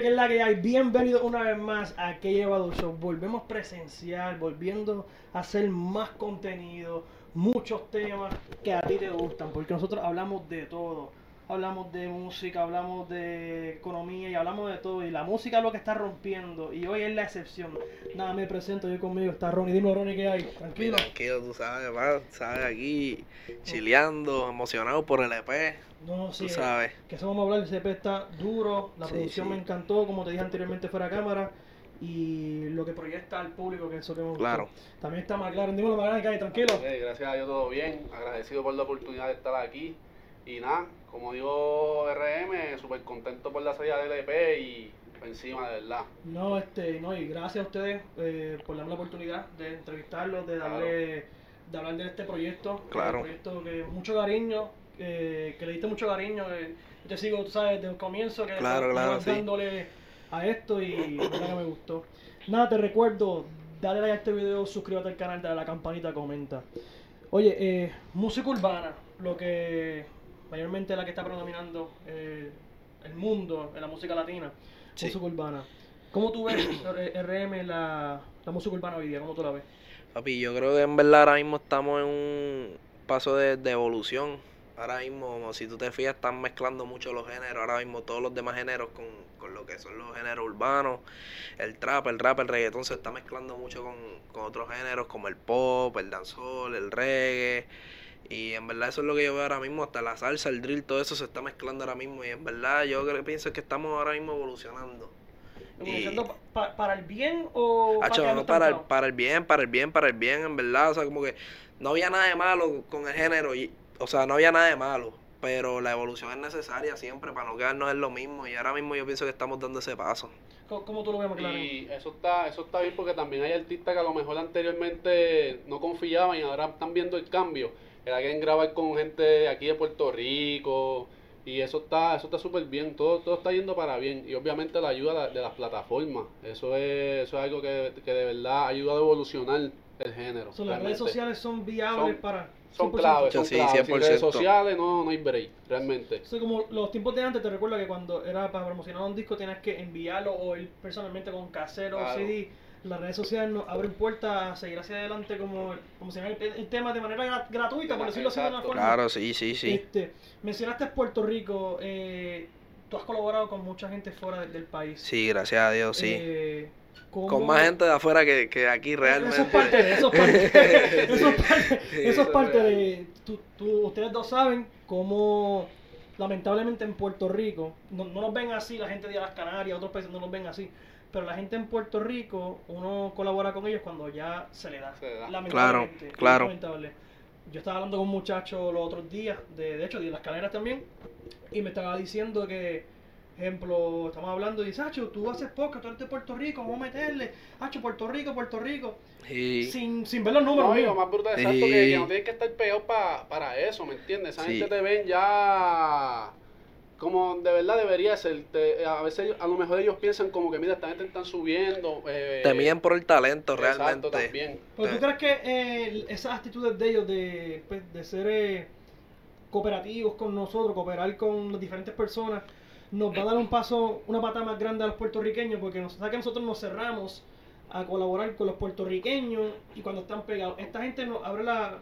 que es la que hay, bienvenido una vez más a Que Llevado Show. Volvemos presencial, volviendo a hacer más contenido, muchos temas que a ti te gustan, porque nosotros hablamos de todo. Hablamos de música, hablamos de economía y hablamos de todo. Y la música es lo que está rompiendo. Y hoy es la excepción. Nada, me presento yo conmigo. Está Ronnie. Dime, Ronnie, ¿qué hay? Tranquilo. Tranquilo, tú sabes, va, sabes, aquí chileando, emocionado por el EP. No, sí. Tú sabes. Que eso vamos a hablar. El CP está duro. La Sí, producción sí. me encantó, como te dije anteriormente, fuera de cámara. Y lo que proyecta al público, que eso que me gustó. Claro. También está McLaren. Dímelo, McLaren, ¿qué hay? Tranquilo. Ok, gracias a Dios todo bien, agradecido por la oportunidad de estar aquí. Y nada, como digo RM, súper contento por la salida del EP y encima de verdad. No, este, no, y gracias a ustedes eh, por darme la oportunidad de entrevistarlos, de darle, de hablar de este proyecto. Claro. Un proyecto que mucho cariño, eh, que le diste mucho cariño. eh, yo te sigo, tú sabes, desde el comienzo que Claro, claro, sí. dándole a esto y verdad que me gustó. Nada, te recuerdo, dale like a este video, suscríbete al canal, dale a la campanita, comenta. Oye, eh, música urbana, lo que mayormente es la que está predominando eh, el mundo en la música latina, Sí. música urbana. ¿Cómo tú ves, RM, la, la música urbana hoy día? ¿Cómo tú la ves? Papi, yo creo que en verdad ahora mismo estamos en un paso de, de evolución. Ahora mismo, si tú te fijas, están mezclando mucho los géneros. Ahora mismo todos los demás géneros con, con lo que son los géneros urbanos. El trap, el rap, el reggaetón se está mezclando mucho con, con otros géneros como el pop, el dancehall, el reggae. Y en verdad eso es lo que yo veo ahora mismo, hasta la salsa, el drill, todo eso se está mezclando ahora mismo. Y en verdad yo creo, pienso que estamos ahora mismo evolucionando. ¿Evolucionando pa- pa- para el bien o para no para el, para el bien, para el bien, para el bien, en verdad. O sea, como que no había nada de malo con el género. Y, o sea, no había nada de malo. Pero la evolución es necesaria siempre para no quedarnos en lo mismo. Y ahora mismo yo pienso que estamos dando ese paso. ¿Cómo, cómo tú lo ves, McLaren? Y eso está, eso está bien porque también hay artistas que a lo mejor anteriormente no confiaban y ahora están viendo el cambio. Que la quieren grabar con gente aquí de Puerto Rico. Y eso está, eso está súper bien, todo, todo está yendo para bien. Y obviamente la ayuda de las plataformas. Eso es, eso es algo que, que de verdad ha ayudado a evolucionar el género. O sea, las redes sociales son viables Son- para... Son 100%. claves, son Sí, claves. Sin redes 100%. sociales no, no hay break, realmente. O sea, como los tiempos de antes, te recuerdo que cuando era para promocionar un disco tenías que enviarlo o ir personalmente con casero o Claro. CD. Las redes sociales nos abren puertas a seguir hacia adelante como promocionar el, el tema de manera gra- gratuita, por decirlo así de una forma. Claro, sí, sí, sí. Este, mencionaste Puerto Rico, eh, tú has colaborado con mucha gente fuera del, del país. Sí, gracias a Dios, sí. Eh, ¿cómo- Con más gente de afuera que, que aquí realmente. Eso es parte de, eso es parte, eso es parte, Sí, eso es parte de, tú, tú- ustedes dos saben cómo lamentablemente en Puerto Rico, no, no nos ven así, la gente de las Canarias, otros países no nos ven así, pero la gente en Puerto Rico, uno colabora con ellos cuando ya se le da. Se le da. Lamentablemente, Claro, claro. lamentable. Yo estaba hablando con un muchacho los otros días, de, de hecho, de las Canarias también, y me estaba diciendo que, ejemplo, estamos hablando y dice, Hacho, tú haces poco, tú eres de Puerto Rico, vamos a meterle, Hacho, Puerto Rico, Puerto Rico, Sí. sin, sin ver los números No, míos. más brutal Sí. exacto que, que no tienes que estar pegado pa- para eso, ¿me entiendes? Esa Sí. gente te ven ya como de verdad debería ser. Te- a veces a lo mejor ellos piensan como que mira, esta gente están subiendo. Eh, Te miden por el talento exacto, realmente. también. Pero tú crees que eh, esas actitudes de ellos de, pues, de ser eh, cooperativos con nosotros, cooperar con las diferentes personas, nos va a dar un paso, una pata más grande a los puertorriqueños, porque nos, ¿sabes que nosotros nos cerramos a colaborar con los puertorriqueños y cuando están pegados, esta gente nos abre la,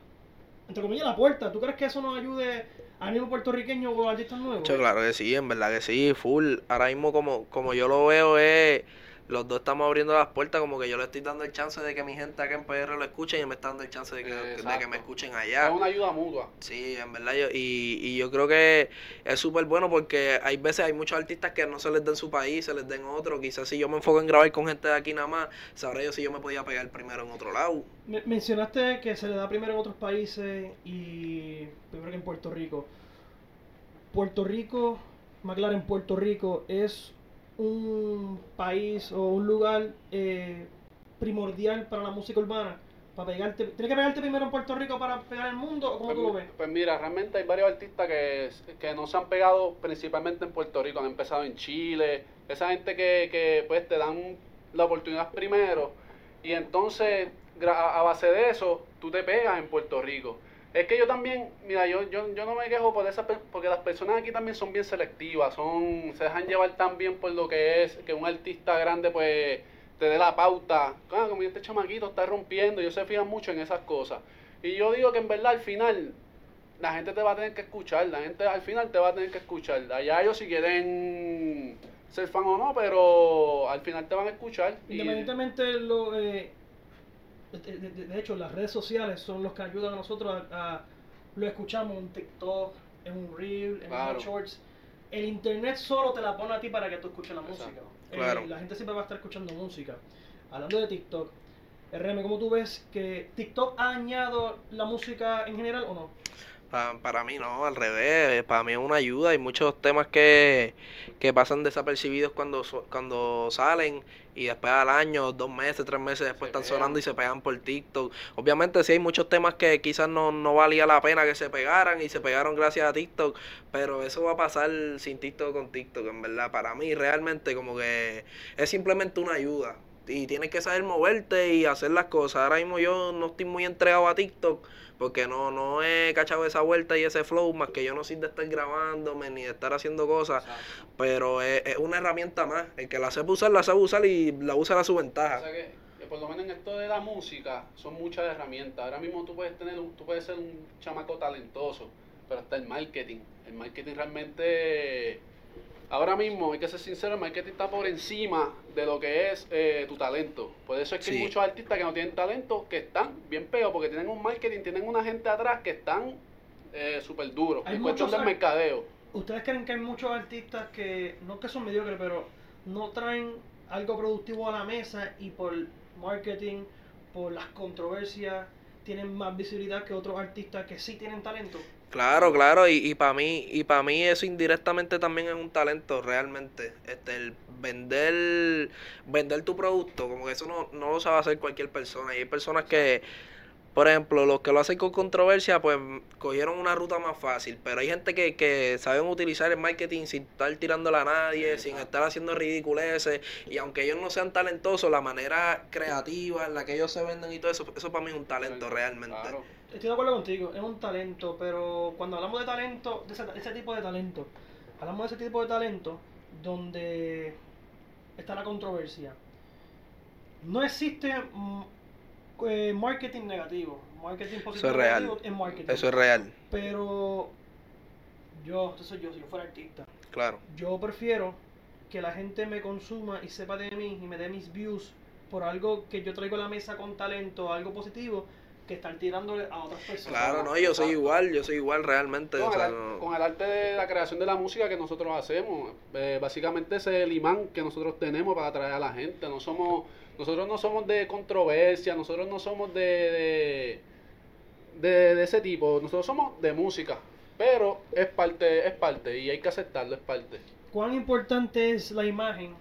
entre comillas, la puerta. ¿Tú crees que eso nos ayude a nivel puertorriqueño o a artistas nuevos? Claro que sí, en verdad que sí, full. Ahora mismo como yo lo veo es, los dos estamos abriendo las puertas, como que yo le estoy dando el chance de que mi gente acá en PR lo escuche y me está dando el chance de que, de que me escuchen Es allá. una ayuda mutua. Sí, en verdad yo, y, y yo creo que es súper bueno porque hay veces hay muchos artistas que no se les den su país, se les den otro. Quizás si yo me enfoco en grabar con gente de aquí nada más, sabré yo si yo me podía pegar primero en otro lado. Me- mencionaste que se le da primero en otros países y primero que en Puerto Rico. Puerto Rico, McLaren, Puerto Rico es un país o un lugar eh, primordial para la música urbana. Para pegarte, ¿Tienes que pegarte primero en Puerto Rico para pegar el mundo o cómo tú lo Pues, ves? pues mira, realmente hay varios artistas que, que no se han pegado principalmente en Puerto Rico, han empezado en Chile, esa gente que, que pues te dan la oportunidad primero y entonces a base de eso tú te pegas en Puerto Rico. Es que yo también, mira, yo, yo, yo no me quejo por esa, porque las personas aquí también son bien selectivas, son, se dejan llevar tan bien por lo que es, que un artista grande pues te dé la pauta, ah, como este chamaquito está rompiendo, ellos se fijan mucho en esas cosas. Y yo digo que en verdad al final la gente te va a tener que escuchar, la gente al final te va a tener que escuchar. Allá ellos si quieren ser fan o no, pero al final te van a escuchar. Independientemente lo, eh, de, de- de hecho las redes sociales son los que ayudan a nosotros a, a- lo escuchamos en TikTok, en un reel, en Claro. shorts. El internet solo te la pone a ti para que tú escuches la Exacto. música. Eh, Claro. la gente siempre va a estar escuchando música. Hablando de TikTok, RM, ¿cómo tú ves que TikTok ha añadido la música en general o no? Pa- para mí no, al revés, para mí es una ayuda. Hay muchos temas que, que pasan desapercibidos cuando, cuando salen y después al año, dos meses, tres meses después Se están sonando y se pegan por TikTok. Obviamente sí hay muchos temas que quizás no, no valía la pena que se pegaran y se pegaron gracias a TikTok, pero eso va a pasar sin TikTok con TikTok, en verdad. Para mí realmente como que es simplemente una ayuda. Y tienes que saber moverte y hacer las cosas. Ahora mismo yo no estoy muy entregado a TikTok porque no, no he cachado esa vuelta y ese flow, más que yo no soy de estar grabándome ni de estar haciendo cosas, Exacto. pero es, es una herramienta más. El que la sepa usar, la sabe usar y la usa a su O ventaja. sea que, que por lo menos en esto de la música son muchas herramientas. Ahora mismo tú puedes tener un, tú puedes ser un chamaco talentoso, pero está el marketing. El marketing realmente ahora mismo hay que ser sincero, el marketing está por encima de lo que es eh, tu talento. Por eso es que hay muchos artistas que no tienen talento que están bien pegados porque tienen un marketing, tienen una gente atrás que están eh, súper duros. Hay En cuestión muchos del mercadeo. ¿Ustedes creen que hay muchos artistas que, no que son mediocres, pero no traen algo productivo a la mesa y por marketing, por las controversias, tienen más visibilidad que otros artistas que sí tienen talento? Claro, claro, y, y para mí, y para mí eso indirectamente también es un talento realmente. Este, el vender, vender tu producto, como que eso no, no lo sabe hacer cualquier persona. Y hay personas que, por ejemplo, los que lo hacen con controversia, pues cogieron una ruta más fácil. Pero hay gente que, que saben utilizar el marketing sin estar tirándola a nadie, sin estar haciendo ridiculeces. Y aunque ellos no sean talentosos, la manera creativa en la que ellos se venden y todo eso, eso para mí es un talento realmente. Claro. Estoy de acuerdo contigo, es un talento, pero cuando hablamos de talento, de ese, de ese tipo de talento, hablamos de ese tipo de talento donde está la controversia. No existe mm, eh, marketing negativo, marketing positivo Eso es real. negativo es marketing. Eso es real, Pero yo, soy yo, si yo fuera artista, claro. yo prefiero que la gente me consuma y sepa de mí y me dé mis views por algo que yo traigo a la mesa con talento, algo positivo, que estar tirándole a otras personas. Claro, no, yo soy igual, yo soy igual realmente. o Con, sea, el, no- con el arte de la creación de la música que nosotros hacemos, eh, básicamente ese es el imán que nosotros tenemos para atraer a la gente. No somos, nosotros no somos de controversia, nosotros no somos de, de, de, de ese tipo, nosotros somos de música, pero es parte, es parte y hay que aceptarlo, es parte. ¿Cuán importante es la imagen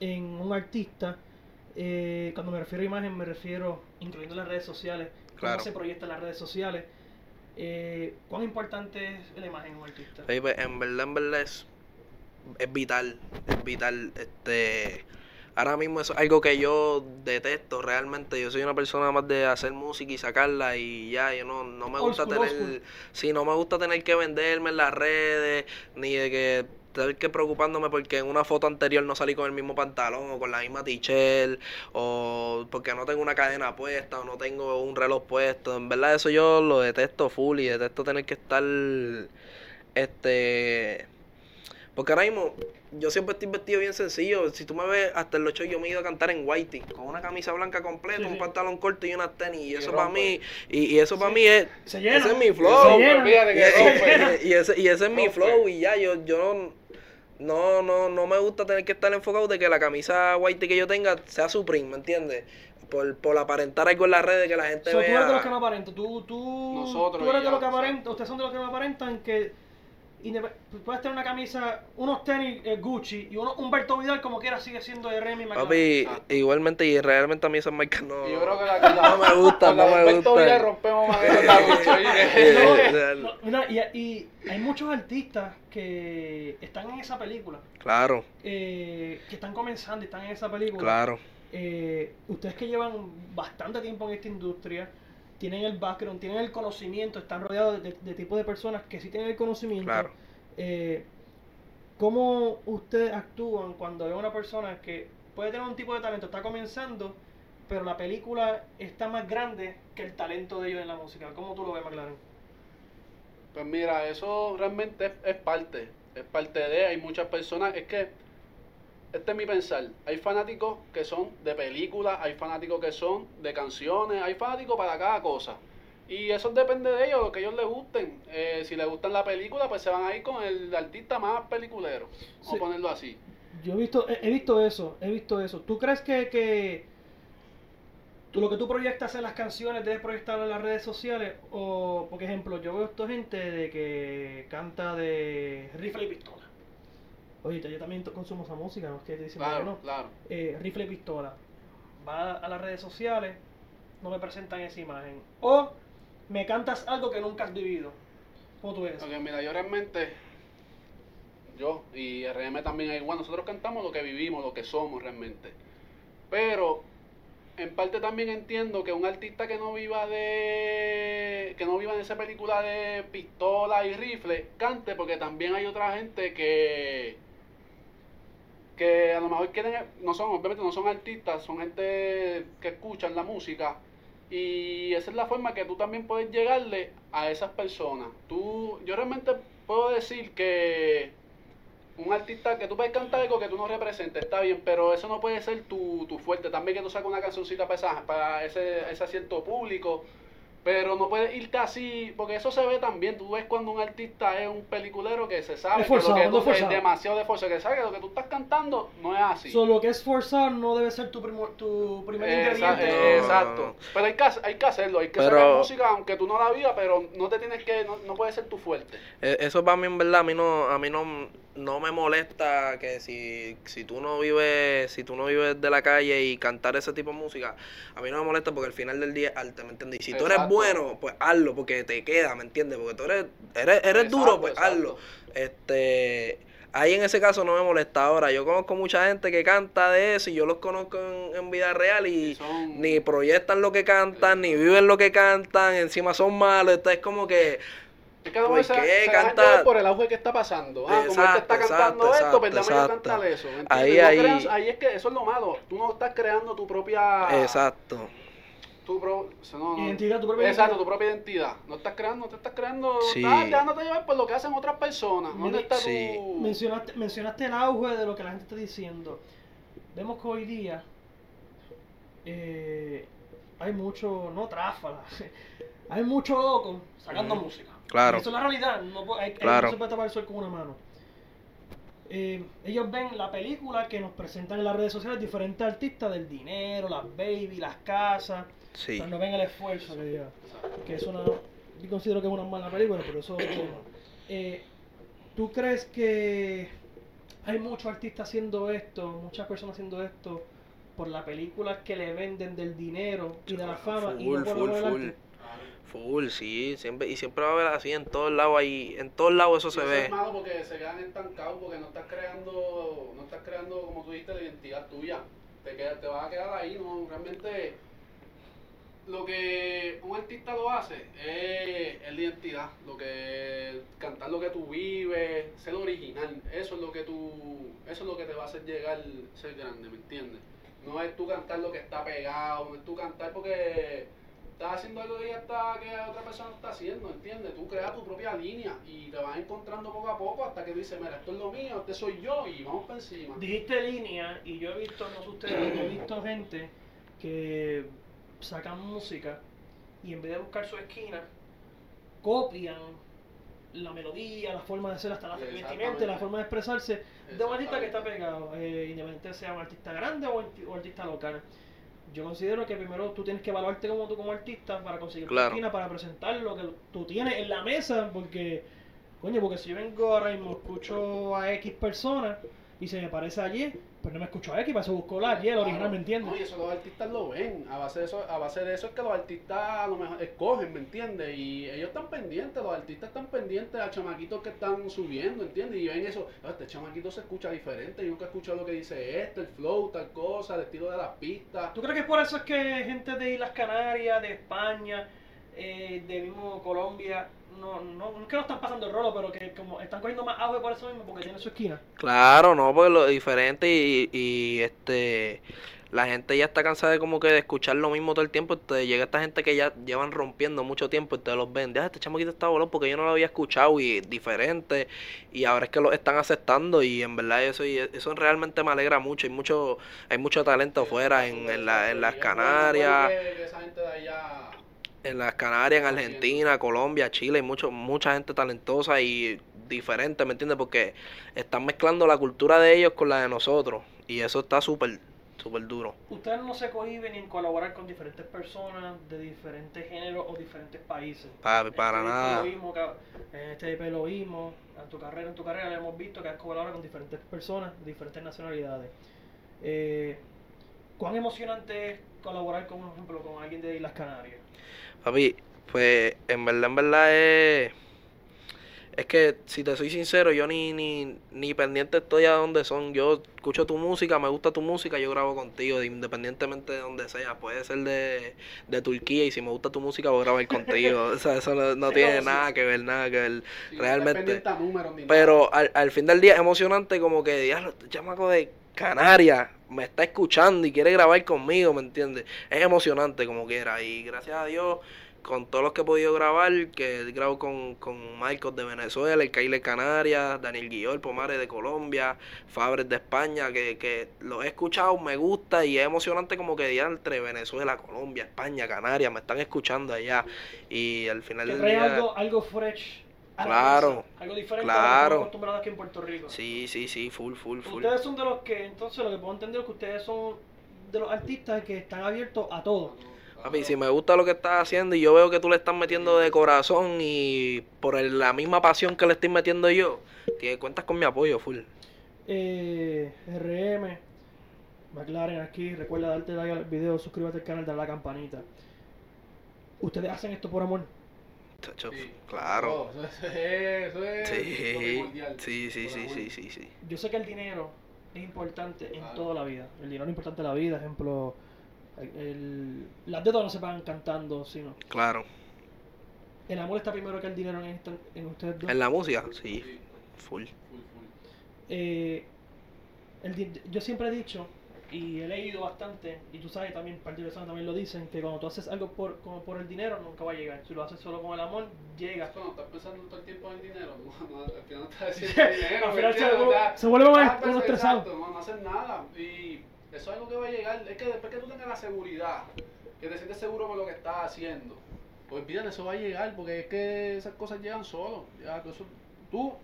en un artista? Eh, cuando me refiero a imagen, me refiero incluyendo las redes sociales, cómo Claro. se proyecta en las redes sociales. Eh, ¿Cuán importante es la imagen en un artista? Sí, pues, en verdad, en verdad es, es vital, es vital. Este, ahora mismo eso es algo que yo detesto realmente. Yo soy una persona más de hacer música y sacarla y ya, yo no, no me Old gusta school, tener, sí, no me gusta tener que venderme en las redes, ni de que tener que preocupándome porque en una foto anterior no salí con el mismo pantalón o con la misma t-shirt o porque no tengo una cadena puesta o no tengo un reloj puesto. En verdad eso yo lo detesto full y detesto tener que estar este porque ahora mismo yo siempre estoy vestido bien sencillo. Si tú me ves hasta los shows yo me he ido a cantar en whitey con una camisa blanca completa, Sí, un sí. pantalón corto y unas tenis y Y eso para mí y, y eso para Sí. mí es Se llena. ese es mi Se flow. llena. Fíjate Y, ese, y ese es mi flow y ya, yo, yo no, no, no me gusta tener que estar enfocado de que la camisa white que yo tenga sea Supreme, ¿me entiendes? Por, por aparentar algo en las redes que la gente So, tú eres de los vea. que no aparentan. Tú, tú, Nosotros tú eres y de los ya, que aparentan. Ustedes son de los que no aparentan que puedes tener una camisa, unos tenis eh, Gucci y uno Humberto Vidal como quiera sigue siendo de Remy McLaren. Papi, Ah. igualmente y realmente a mí esas marcas no... Y yo creo que la, la- No me gusta, con la no me Alberto gusta. Villar rompemos más que y, y hay muchos artistas que están en esa película, Claro, eh, que están comenzando y están en esa película. claro. Eh, ustedes que llevan bastante tiempo en esta industria, tienen el background, tienen el conocimiento, están rodeados de, de tipo de personas que sí tienen el conocimiento. Claro. Eh, ¿Cómo ustedes actúan cuando ve una persona que puede tener un tipo de talento, está comenzando, pero la película está más grande que el talento de ellos en la música? ¿Cómo tú lo ves, McLaren? Pues mira, eso realmente es, es parte, es parte de, hay muchas personas, es que, este es mi pensar, hay fanáticos que son de películas, hay fanáticos que son de canciones, hay fanáticos para cada cosa. Y eso depende de ellos, lo que ellos les gusten. Eh, si les gustan la película, pues se van a ir con el artista más peliculero, vamos Sí. a ponerlo así. Yo he visto, he, he visto eso, he visto eso. ¿Tú crees que, que tú, lo que tú proyectas en las canciones debes proyectarlo en las redes sociales? O, por ejemplo, yo veo esta gente de que canta de rifle y pistola. Oye, yo también consumo esa música, no es que te dicen que Claro, no. claro. Eh, rifle y pistola. Va a las redes sociales, no me presentan esa imagen. O me cantas algo que nunca has vivido. ¿Cómo tú ves? eso? Ok, mira, yo realmente, yo y RM también es igual, nosotros cantamos lo que vivimos, lo que somos realmente. Pero en parte también entiendo que un artista que no viva de que no viva en esa película de pistola y rifle cante porque también hay otra gente que que a lo mejor quieren no son obviamente no son artistas son gente que escuchan la música y esa es la forma que tú también puedes llegarle a esas personas tú yo realmente puedo decir que un artista que tú puedes cantar algo que tú no representes, está bien, pero eso no puede ser tu, tu fuerte. También que tú saques una cancioncita para, esa- para ese, ese asiento público, pero no puedes irte así, porque eso se ve también. Tú ves cuando un artista es un peliculero que se sabe Es que lo que no tú- es forzado. es demasiado de fuerza, que sabe que lo que tú estás cantando no es así. So, lo que es forzado no debe ser tu, primo- tu primer Esa- ingrediente. eh, No, exacto. Pero hay que, hay que hacerlo, hay que Pero- sacar música aunque tú no la vivas, pero no te tienes que, no, no puede ser tu fuerte. E- Eso para mí en verdad a mí no a mí no, no me molesta que si, si tú no vives si tú no vives de la calle y cantar ese tipo de música a mí no me molesta porque al final del día es arte ¿me entiendes? y si tú eres Exacto. bueno pues hazlo porque te queda ¿me entiendes? porque tú eres eres, eres Exacto, duro pues exacto. hazlo este ahí en ese caso no me molesta ahora yo conozco mucha gente que canta de eso y yo los conozco en, en vida real y Y son- ni proyectan lo que cantan ni viven lo que cantan encima son malos entonces es como que Es que ¿Por se, qué se cantar? por el auge que está pasando. Ah, como este está Exacto, cantando exacto, esto, pues exacto, déjame yo exacto. cantar eso. Ahí, No ahí. creas- ahí es que eso es lo malo. Tú no estás creando tu propia... exacto Tu pro- no- no- Identidad, tu propia Exacto, identidad. tu propia identidad. No estás creando, no te estás creando... Sí. Estás dejándote llevar por lo que hacen otras personas. ¿Dónde Mira, está sí. tu...? Mencionaste, mencionaste el auge de lo que la gente está diciendo. Vemos que hoy día eh, hay mucho, no tráfala, hay mucho loco sacando música. Claro. Y eso es la realidad, no, hay, Claro. no se puede tapar el sol con una mano. Eh, ellos ven la película que nos presentan en las redes sociales diferentes artistas del dinero, las baby, las casas, sí pero no ven el esfuerzo que lleva. Que es una. Yo considero que es una mala película, pero eso es. Eh, ¿Tú crees que hay muchos artistas haciendo esto, muchas personas haciendo esto por la película que le venden del dinero y de la fama y no full por full full? Full sí siempre y siempre va a haber así en todos lados ahí en todos lados eso Y se eso ve es malo porque se quedan estancados porque no estás creando, no estás creando, como tú dijiste, la identidad tuya. Te, queda, te vas a quedar ahí, ¿no? Realmente lo que un artista lo hace es, es la identidad, lo que cantar lo que tú vives, ser original, eso es lo que tú, eso es lo que te va a hacer llegar ser grande, ¿me entiendes? No es tú cantar lo que está pegado, no es tú cantar porque estás haciendo algo que ya está, que otra persona está haciendo, ¿entiendes? Tú creas tu propia línea y te vas encontrando poco a poco hasta que dices, mira, esto es lo mío, este soy yo y vamos para encima. Dijiste línea y yo he visto, no sé ustedes, yo he visto gente que sacan música y en vez de buscar su esquina, copian la melodía, la forma de ser, hasta la vestimenta, la forma de expresarse de un artista que está pegado, eh, independientemente sea un artista grande o, o artista local. Yo considero que primero tú tienes que evaluarte como tú como artista para conseguir tu Claro. esquina, para presentar lo que tú tienes en la mesa, porque, coño, porque si yo vengo ahora mismo, escucho a X personas y se me parece a Y, pues no me escucho a X, para eso busco la Y, el original, ¿me entiendes? No, y eso los artistas lo ven. A base de eso, a base de eso es que los artistas a lo mejor escogen, ¿me entiendes? Y ellos están pendientes, los artistas están pendientes a chamaquitos que están subiendo, ¿entiendes? Y ven eso, "Ah, este chamaquito se escucha diferente, yo nunca he escuchado lo que dice este, el flow, tal cosa, el estilo de las pistas. ¿Tú crees que por eso es que gente de Islas Canarias, de España, eh, de mismo Colombia, no, no, no es que no están pasando el rolo, pero que como están cogiendo más auge por eso mismo, porque tiene su esquina. Claro, no, porque lo diferente y, y este la gente ya está cansada de como que de escuchar lo mismo todo el tiempo. Entonces llega esta gente que ya llevan rompiendo mucho tiempo y te los ven. Deja, este chamaquito está volando porque yo no lo había escuchado y es diferente. Y ahora es que lo están aceptando y en verdad eso y eso realmente me alegra mucho. Hay mucho, hay mucho talento afuera en, en, la, en las Canarias. En las Canarias, en Argentina, Colombia, Chile, hay mucho, mucha gente talentosa y diferente, ¿me entiendes? Porque están mezclando la cultura de ellos con la de nosotros. Y eso está súper súper duro. Ustedes no se cohiben en colaborar con diferentes personas de diferentes géneros o diferentes países. Para, para este nada. Lo en este EP lo vimos, en tu carrera, en tu carrera hemos visto que has colaborado con diferentes personas de diferentes nacionalidades. Eh, ¿Cuán emocionante es colaborar con, por ejemplo, con alguien de Islas Canarias? Papi, pues en verdad, en verdad es es que, si te soy sincero, yo ni, ni, ni pendiente estoy a donde son. Yo escucho tu música, me gusta tu música, yo grabo contigo, independientemente de donde sea. Puede ser de, de Turquía y si me gusta tu música, voy a grabar contigo. o sea, eso no, tiene nada que ver, nada que ver. realmente. pero al, al fin del día es emocionante como que, diablo, este chamaco de Canarias me está escuchando y quiere grabar conmigo, ¿me entiendes? Es emocionante como quiera. Y gracias a Dios con todos los que he podido grabar, que grabo con, con Michael de Venezuela, el Kyle Canarias, Daniel Guillol Pomares de Colombia, Fabres de España, que, que los he escuchado, me gusta y es emocionante como que ya entre Venezuela, Colombia, España, Canarias, me están escuchando allá y al final del día... algo, algo fresh. Claro, algo diferente claro. a lo que aquí en Puerto Rico. Sí, sí, sí, full, full, full. Ustedes son de los que, entonces lo que puedo entender es que ustedes son de los artistas que están abiertos a todo Papi, si me gusta lo que estás haciendo y yo veo que tú le estás metiendo de corazón y por la misma pasión que le estoy metiendo yo, tienes cuentas con mi apoyo, full. Eh, RM, McLaren aquí, recuerda darte like al video, suscríbete al canal, dale la campanita. ¿Ustedes hacen esto por amor? Claro. eso es, sí. Sí, sí, sí, sí, sí, Yo sé que el dinero es importante en toda la vida. El dinero es importante en la vida, ejemplo el, las deudas no se pagan cantando, sino. Claro. ¿El amor está primero que el dinero en, en ustedes dos? ¿En la música? Sí, full. Eh, el, yo siempre he dicho, y he leído bastante, y tú sabes también, parte de también lo dicen, que cuando tú haces algo por, como por el dinero, nunca va a llegar. Si lo haces solo con el amor, llega. Cuando estás pensando todo el tiempo en el dinero, no, al final no estás haciendo dinero. al final se, se, vuelve uno estresado. No, no haces nada. Y eso es algo que va a llegar. Es que después que tú tengas la seguridad, que te sientes seguro con lo que estás haciendo, pues olvídate, eso va a llegar, porque es que esas cosas llegan solo. Ya, tú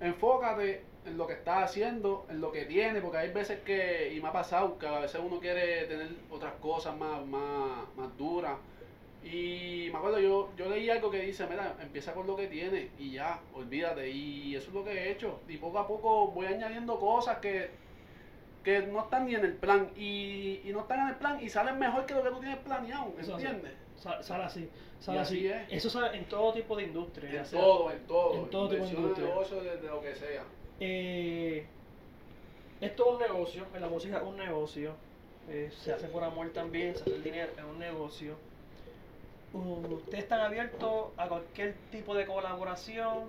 enfócate en lo que estás haciendo, en lo que tienes, porque hay veces que, y me ha pasado, que a veces uno quiere tener otras cosas más, más, más duras. Y me acuerdo, yo, yo leí algo que dice, mira, empieza con lo que tienes y ya, olvídate. Y eso es lo que he hecho. Y poco a poco voy añadiendo cosas que que no están ni en el plan y, y no están en el plan y salen mejor que lo que tú tienes planeado, ¿entiendes? Sale así, sale así. Eso sale en todo tipo de industria. En todo, en todo. En todo tipo de industria. negocio, de, lo que sea. Eh, esto es un negocio, en la música es un negocio. Eh, se hace por amor también, se hace el dinero, es un negocio. Ustedes están abiertos a cualquier tipo de colaboración,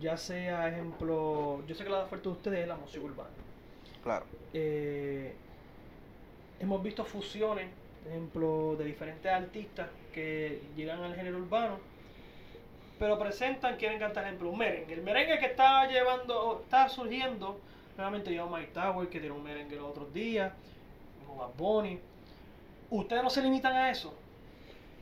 ya sea, ejemplo, yo sé que la oferta de ustedes es la música urbana Claro. Eh, hemos visto fusiones, ejemplo, de diferentes artistas que llegan al género urbano, pero presentan, quieren cantar, ejemplo, un merengue. El merengue que está llevando, está surgiendo, nuevamente yo Mike Tower, que tiene un merengue los otros días, como Bad Bunny. ¿Ustedes no se limitan a eso?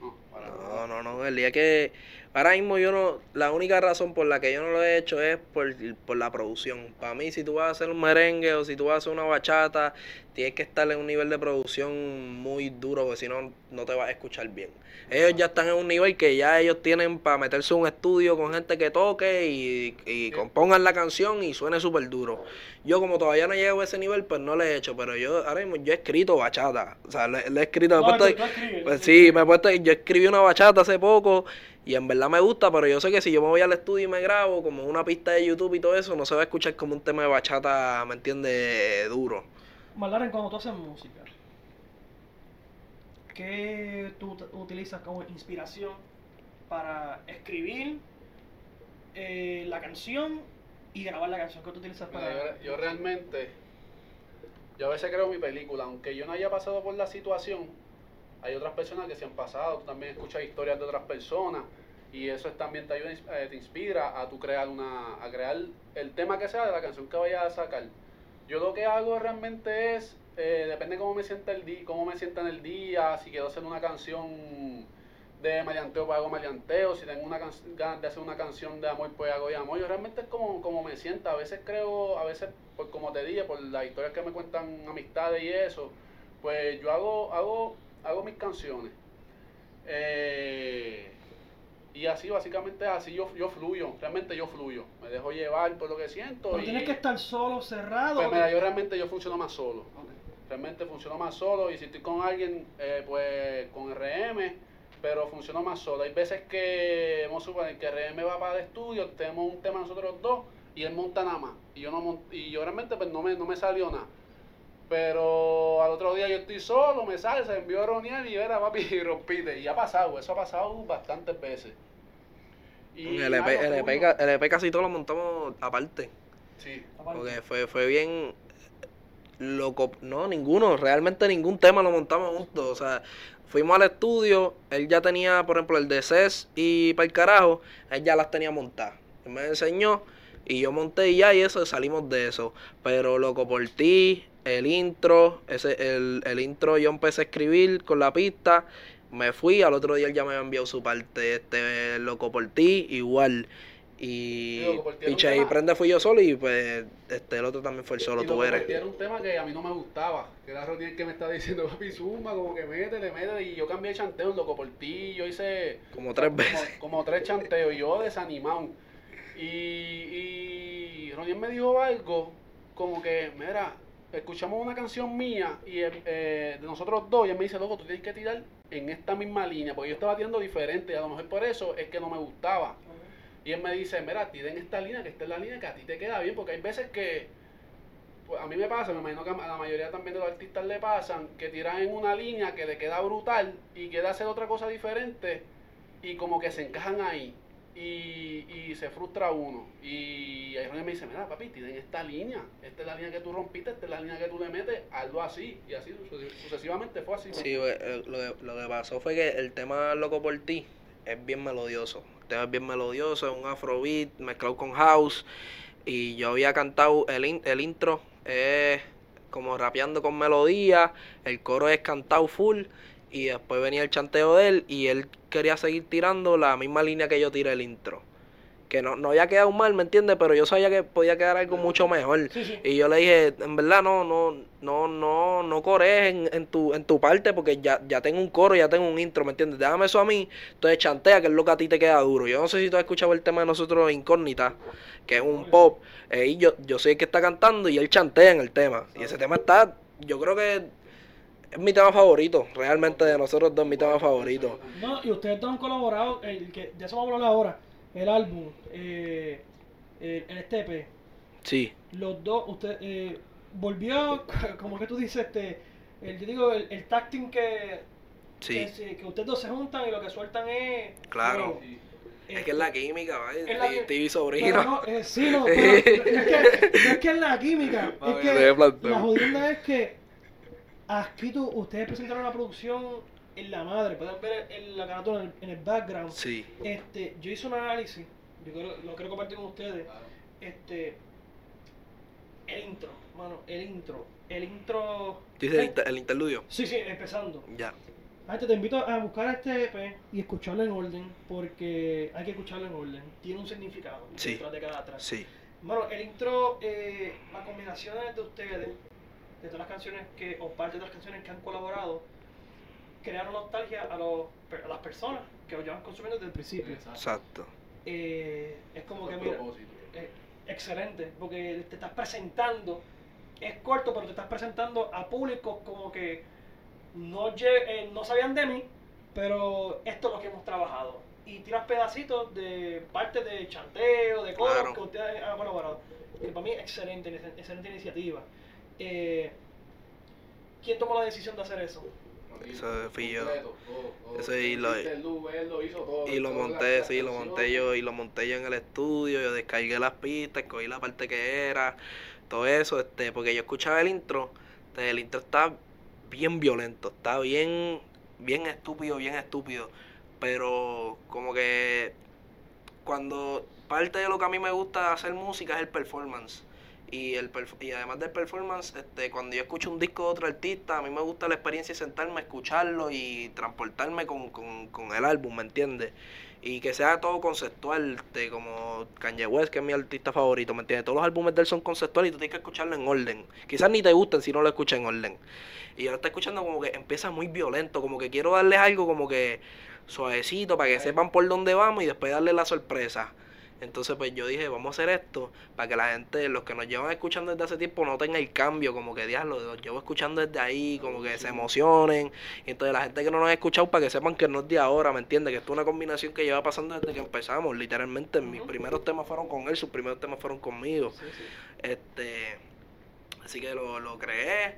No, no, no, el día que ahora mismo yo no, la única razón por la que yo no lo he hecho es por, por la producción. Para mí, si tú vas a hacer un merengue o si tú vas a hacer una bachata, tienes que estar en un nivel de producción muy duro, porque si no, no te vas a escuchar bien. Ellos ya están en un nivel que ya ellos tienen para meterse un estudio con gente que toque y, y compongan la canción y suene súper duro. Yo como todavía no llego a ese nivel, pues no le he hecho, pero yo ahora mismo yo he escrito bachata. O sea, le, he escrito... Me pues, sí, me he puesto, yo escribí una bachata hace poco y en verdad me gusta, pero yo sé que si yo me voy al estudio y me grabo como una pista de YouTube y todo eso, no se va a escuchar como un tema de bachata, ¿me entiendes? Duro. Malaren, cuando tú haces música, ¿qué tú utilizas como inspiración para escribir eh, la canción y grabar la canción? ¿Qué tú utilizas Mira, para...? yo, yo realmente, yo a veces creo mi película, aunque yo no haya pasado por la situación, hay otras personas que se han pasado, tú también escuchas historias de otras personas y eso es, también te ayuda, eh, te inspira a tu crear una, a crear el tema que sea de la canción que vayas a sacar. Yo lo que hago realmente es, eh, depende cómo me sienta el día, cómo me sienta en el día, si quiero hacer una canción de maleanteo, pues hago maleanteo, si tengo una ganas de hacer una canción de amor, pues hago de amor. Yo realmente es como, como me sienta, a veces creo, a veces, pues como te dije, por las historias que me cuentan amistades y eso, pues yo hago, hago, hago mis canciones. Eh, y así, básicamente así yo, yo fluyo, realmente yo fluyo, me dejo llevar por lo que siento. ¿Pero y, tienes que estar solo, cerrado? pues mira, yo realmente yo funciono más solo realmente funciono más solo y si estoy con alguien, eh, pues con RM, pero funciono más solo. Hay veces que, vamos a suponer que RM va para el estudio, tenemos un tema nosotros dos y él monta nada más. Y yo, no y yo realmente pues no me, no me salió nada. Pero al otro día yo estoy solo, me sale, se envió a y era papi y rompiste. Y ha pasado, eso ha pasado bastantes veces. Y el, EP, el, EP, ca- el EP casi todo lo montamos aparte. Sí. Aparte. Porque fue, fue bien loco. No, ninguno, realmente ningún tema lo montamos juntos. O sea, fuimos al estudio, él ya tenía, por ejemplo, el de CES y para el carajo, él ya las tenía montadas. Él me enseñó y yo monté y ya y eso, salimos de eso. Pero loco por ti, el intro, ese, el, el intro yo empecé a escribir con la pista. Me fui, al otro día él ya me había enviado su parte, este, loco por ti, igual. Y, y Che y Prende fui yo solo y pues este el otro también fue el solo y tú eres. Era un tema que a mí no me gustaba. Que era Roniel que me estaba diciendo, papi, zumba, como que métele, métele. Y yo cambié de chanteo, loco, por ti. Yo hice Como tres como, veces. como tres chanteos. Y yo desanimado. Y, y Roniel me dijo algo como que, mira, escuchamos una canción mía y eh, de nosotros dos. Y él me dice, loco, tú tienes que tirar en esta misma línea. Porque yo estaba tirando diferente. Y a lo mejor por eso es que no me gustaba. Y él me dice, mira, tiren esta línea, que esta es la línea que a ti te queda bien, porque hay veces que, pues a mí me pasa, me imagino que a la mayoría también de los artistas le pasan, que tiran en una línea que le queda brutal y quiere hacer otra cosa diferente y como que se encajan ahí y, y se frustra uno. Y ahí me dice, mira, papi, tiren esta línea, esta es la línea que tú rompiste, esta es la línea que tú le metes, hazlo así. Y así sucesi- sucesivamente fue así. Sí, eh, eh, lo, que, lo que pasó fue que el tema Loco por ti es bien melodioso. El tema es bien melodioso, es un afrobeat mezclado con house. Y yo había cantado el, in- el intro, es como rapeando con melodía, el coro es cantado full. Y después venía el chanteo de él y él quería seguir tirando la misma línea que yo tiré el intro. Que no, no había quedado mal, ¿me entiendes? Pero yo sabía que podía quedar algo mucho mejor. Sí, sí. Y yo le dije, en verdad no, no, no, no, no cores en, en tu, en tu parte porque ya, ya tengo un coro, ya tengo un intro, ¿me entiendes? Déjame eso a mí, entonces chantea, que es lo que a ti te queda duro. Yo no sé si tú has escuchado el tema de nosotros Incógnita, que es un pop, eh, y yo, yo soy el que está cantando y él chantea en el tema. Y ese tema está, yo creo que es mi tema favorito, realmente de nosotros dos, mi tema favorito. No, y ustedes dos han colaborado, el que, de eso vamos a hablar ahora, el álbum, eh, el, el STP, Sí, los dos, usted eh, volvió, como que tú dices, este, el, yo digo, el, el tag team que, sí, que, se- que ustedes dos se juntan y lo que sueltan es... Claro. es que es la química, ¿vale? Es la que- Stevie Pero sobrino. no, eh, sí, no, pero, es que, no es que es la química, es que la jodienda es que aquí tú, ustedes presentaron la producción en la madre, pueden ver en la carátula en el, en el background. Sí, Este, yo hice un análisis, yo quiero- lo quiero compartir con ustedes. Este, el intro, mano, el intro, el intro. dice el, inter- el interludio. Sí, sí, empezando. Ya. Gente, te invito a buscar este EP y escucharlo en orden, porque hay que escucharlo en orden. Tiene un significado Sí. detrás de cada track. Sí, Bueno, el intro, eh, las combinaciones de ustedes, de todas las canciones que, o parte de las canciones que han colaborado, crearon nostalgia a, los, a las personas que lo llevan consumiendo desde el principio. exacto. Eh, es como que, mira, eh, excelente, porque te estás presentando, es corto, pero te estás presentando a públicos como que no, lle- eh, no sabían de mí, pero esto es lo que hemos trabajado. Y tiras pedacitos de parte de chanteo, de cosas Claro. que ustedes han colaborado. Que para mí es excelente, excelente iniciativa. Eh, ¿Quién tomó la decisión de hacer eso? Eso fui yo. Eso y lo-. Y lo monté, sí, lo monté yo y lo monté yo en el estudio, yo descargué las pistas, cogí la parte que era, todo eso, este, porque yo escuchaba el intro, este, el intro está bien violento, está bien, bien estúpido, bien estúpido, pero como que cuando parte de lo que a mí me gusta hacer música es el performance. Y, el y además del performance, este, cuando yo escucho un disco de otro artista, a mí me gusta la experiencia de sentarme a escucharlo y transportarme con, con, con el álbum, ¿me entiendes? Y que sea todo conceptual, este, como Kanye West, que es mi artista favorito, ¿me entiendes? Todos los álbumes de él son conceptuales y tú tienes que escucharlo en orden. Quizás ni te gusten si no lo escuchas en orden. Y yo lo estoy escuchando como que empieza muy violento, como que quiero darles algo como que suavecito para que sepan por dónde vamos y después darle la sorpresa. Entonces pues yo dije, vamos a hacer esto para que la gente, los que nos llevan escuchando desde hace tiempo, noten el cambio, como que diablo, los llevo escuchando desde ahí, como que se emocionen. Y entonces la gente que no nos ha escuchado, para que sepan que no es de ahora, ¿me entiendes? Que esto es una combinación que lleva pasando desde que empezamos, literalmente. Mis primeros temas fueron con él, sus primeros temas fueron conmigo. Sí, sí. Este, así que lo, lo creé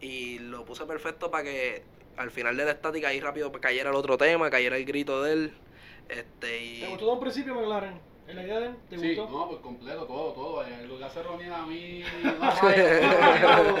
y lo puse perfecto para que al final de la estática ahí rápido cayera el otro tema, cayera el grito de él. Este, y ¿Te gustó de un principio, McLaren? ¿En la idea de él? ¿Te Sí, gustó? no, pues completo, todo, todo. Lo que hace Ronnie a mí no falla,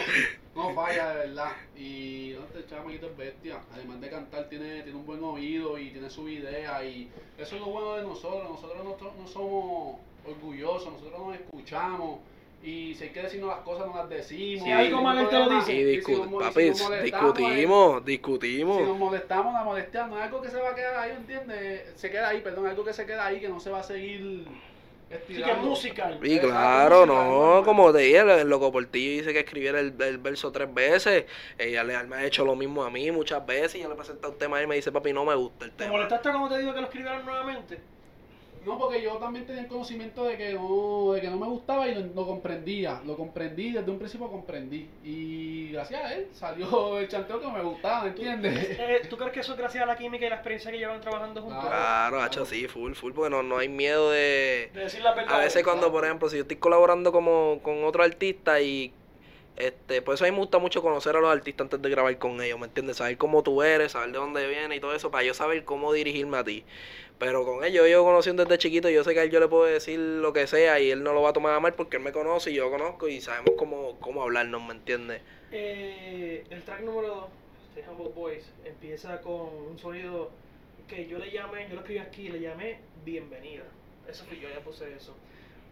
no, no falla de verdad. Y no, este chamaquito es bestia. Además de cantar, tiene, tiene un buen oído y tiene su idea. Y eso es lo bueno de nosotros. Nosotros no, no somos orgullosos, nosotros nos escuchamos. Y si hay que decirnos las cosas, nos las decimos. Si algo mal, él te lo dice. y y discu- si nos- papi, si nos molestamos, discutimos, Si discutimos. nos molestamos, la molestia no es algo que se va a quedar ahí, ¿entiendes? Se queda ahí, perdón, algo que se queda ahí, que no se va a seguir Sí, que musical. Y claro, no, normal. como te dije, el, loco Portillo dice que escribiera el, el verso tres veces. Ella le, me ha hecho lo mismo a mí muchas veces. Y yo le presento un tema y me dice, papi, no me gusta el ¿Te tema. molestaste cuando te digo que lo escribieran nuevamente? No, porque yo también tenía el conocimiento de que no, de que no me gustaba y lo, lo comprendía. Lo comprendí, desde un principio comprendí. Y gracias a él salió el chanteo que me gustaba, ¿entiendes? Eh, ¿Tú crees que eso es gracias a la química y la experiencia que llevan trabajando juntos? Claro. Claro, hacho, sí, full, full, porque no, no hay miedo de... De decir la verdad. A veces cuando, por ejemplo, si yo estoy colaborando como con otro artista y este, por eso a mí me gusta mucho conocer a los artistas antes de grabar con ellos, ¿me entiendes? Saber cómo tú eres, saber de dónde vienes y todo eso, para yo saber cómo dirigirme a ti. Pero con ellos, yo conociendo desde chiquito, yo sé que a él yo le puedo decir lo que sea y él no lo va a tomar a mal porque él me conoce y yo conozco y sabemos cómo, cómo hablarnos, ¿me entiendes? Eh, el track número 2 de Humble Boys empieza con un sonido que yo le llamé, yo lo escribí aquí, le llamé Bienvenida. Eso fui yo, ya puse eso.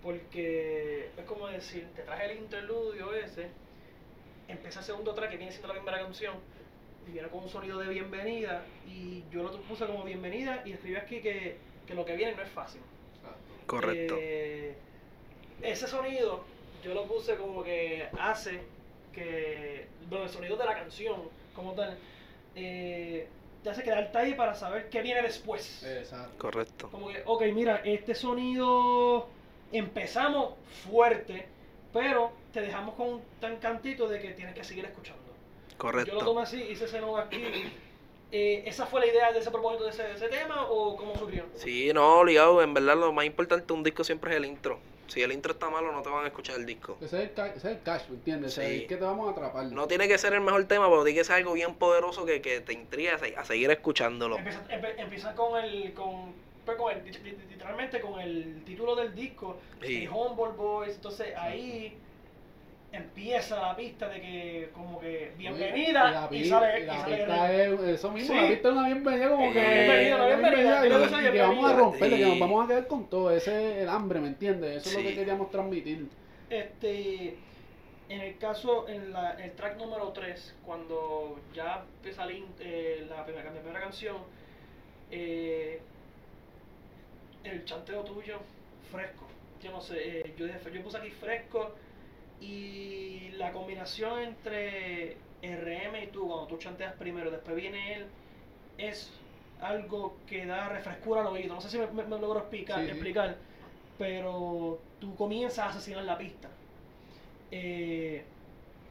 Porque es como decir, te traje el interludio ese, empieza el segundo track que viene siendo la primera canción, y viene con un sonido de bienvenida, y yo lo puse como bienvenida y escribí aquí que, que lo que viene no es fácil. Correcto. Eh, ese sonido yo lo puse como que hace que, bueno, el sonido de la canción como tal, eh, te hace quedarte ahí para saber qué viene después. Exacto. Correcto. Como que, ok, mira, este sonido empezamos fuerte, pero te dejamos con un tan cantito de que tienes que seguir escuchando. Yo lo Correcto. tomé así, hice ese nodo aquí. Eh, ¿Esa fue la idea de ese propósito de ese, de ese tema o cómo surgió? Sí, no, obligado, en verdad lo más importante de un disco siempre es el intro. Si el intro está malo, no te van a escuchar el disco. Ese es el, ca- ese es el cash, ¿me entiendes? Sí. Es que te vamos a atrapar. No tiene que ser el mejor tema, pero tiene que ser algo bien poderoso que, que te intrigue a, se- a seguir escuchándolo. Empieza, empe- empieza con el, con, pues con el, lit- lit- literalmente con el título del disco, Sí. Humble Boys, entonces ahí empieza la pista de que como que bienvenida la, y, sale, y y la sale pista es eso mismo, Sí. la pista es una bienvenida como Eh, que bienvenida, una bienvenida, y- que y, vamos a romperle, que nos vamos a quedar con todo, ese es el hambre, ¿me entiendes? Eso es lo que queríamos transmitir. Este, en el caso, en la, el track número 3, cuando ya empieza eh, la, primera, la primera canción, eh, el chanteo tuyo, fresco. Yo no sé, eh, yo, dije- yo puse aquí fresco y la combinación entre RM y tú, cuando tú chanteas primero, después viene él, es algo que da refrescura al oído. No sé si me, me- me logro explicar, Sí, sí. explicar pero tú comienzas a asesinar la pista. Eh,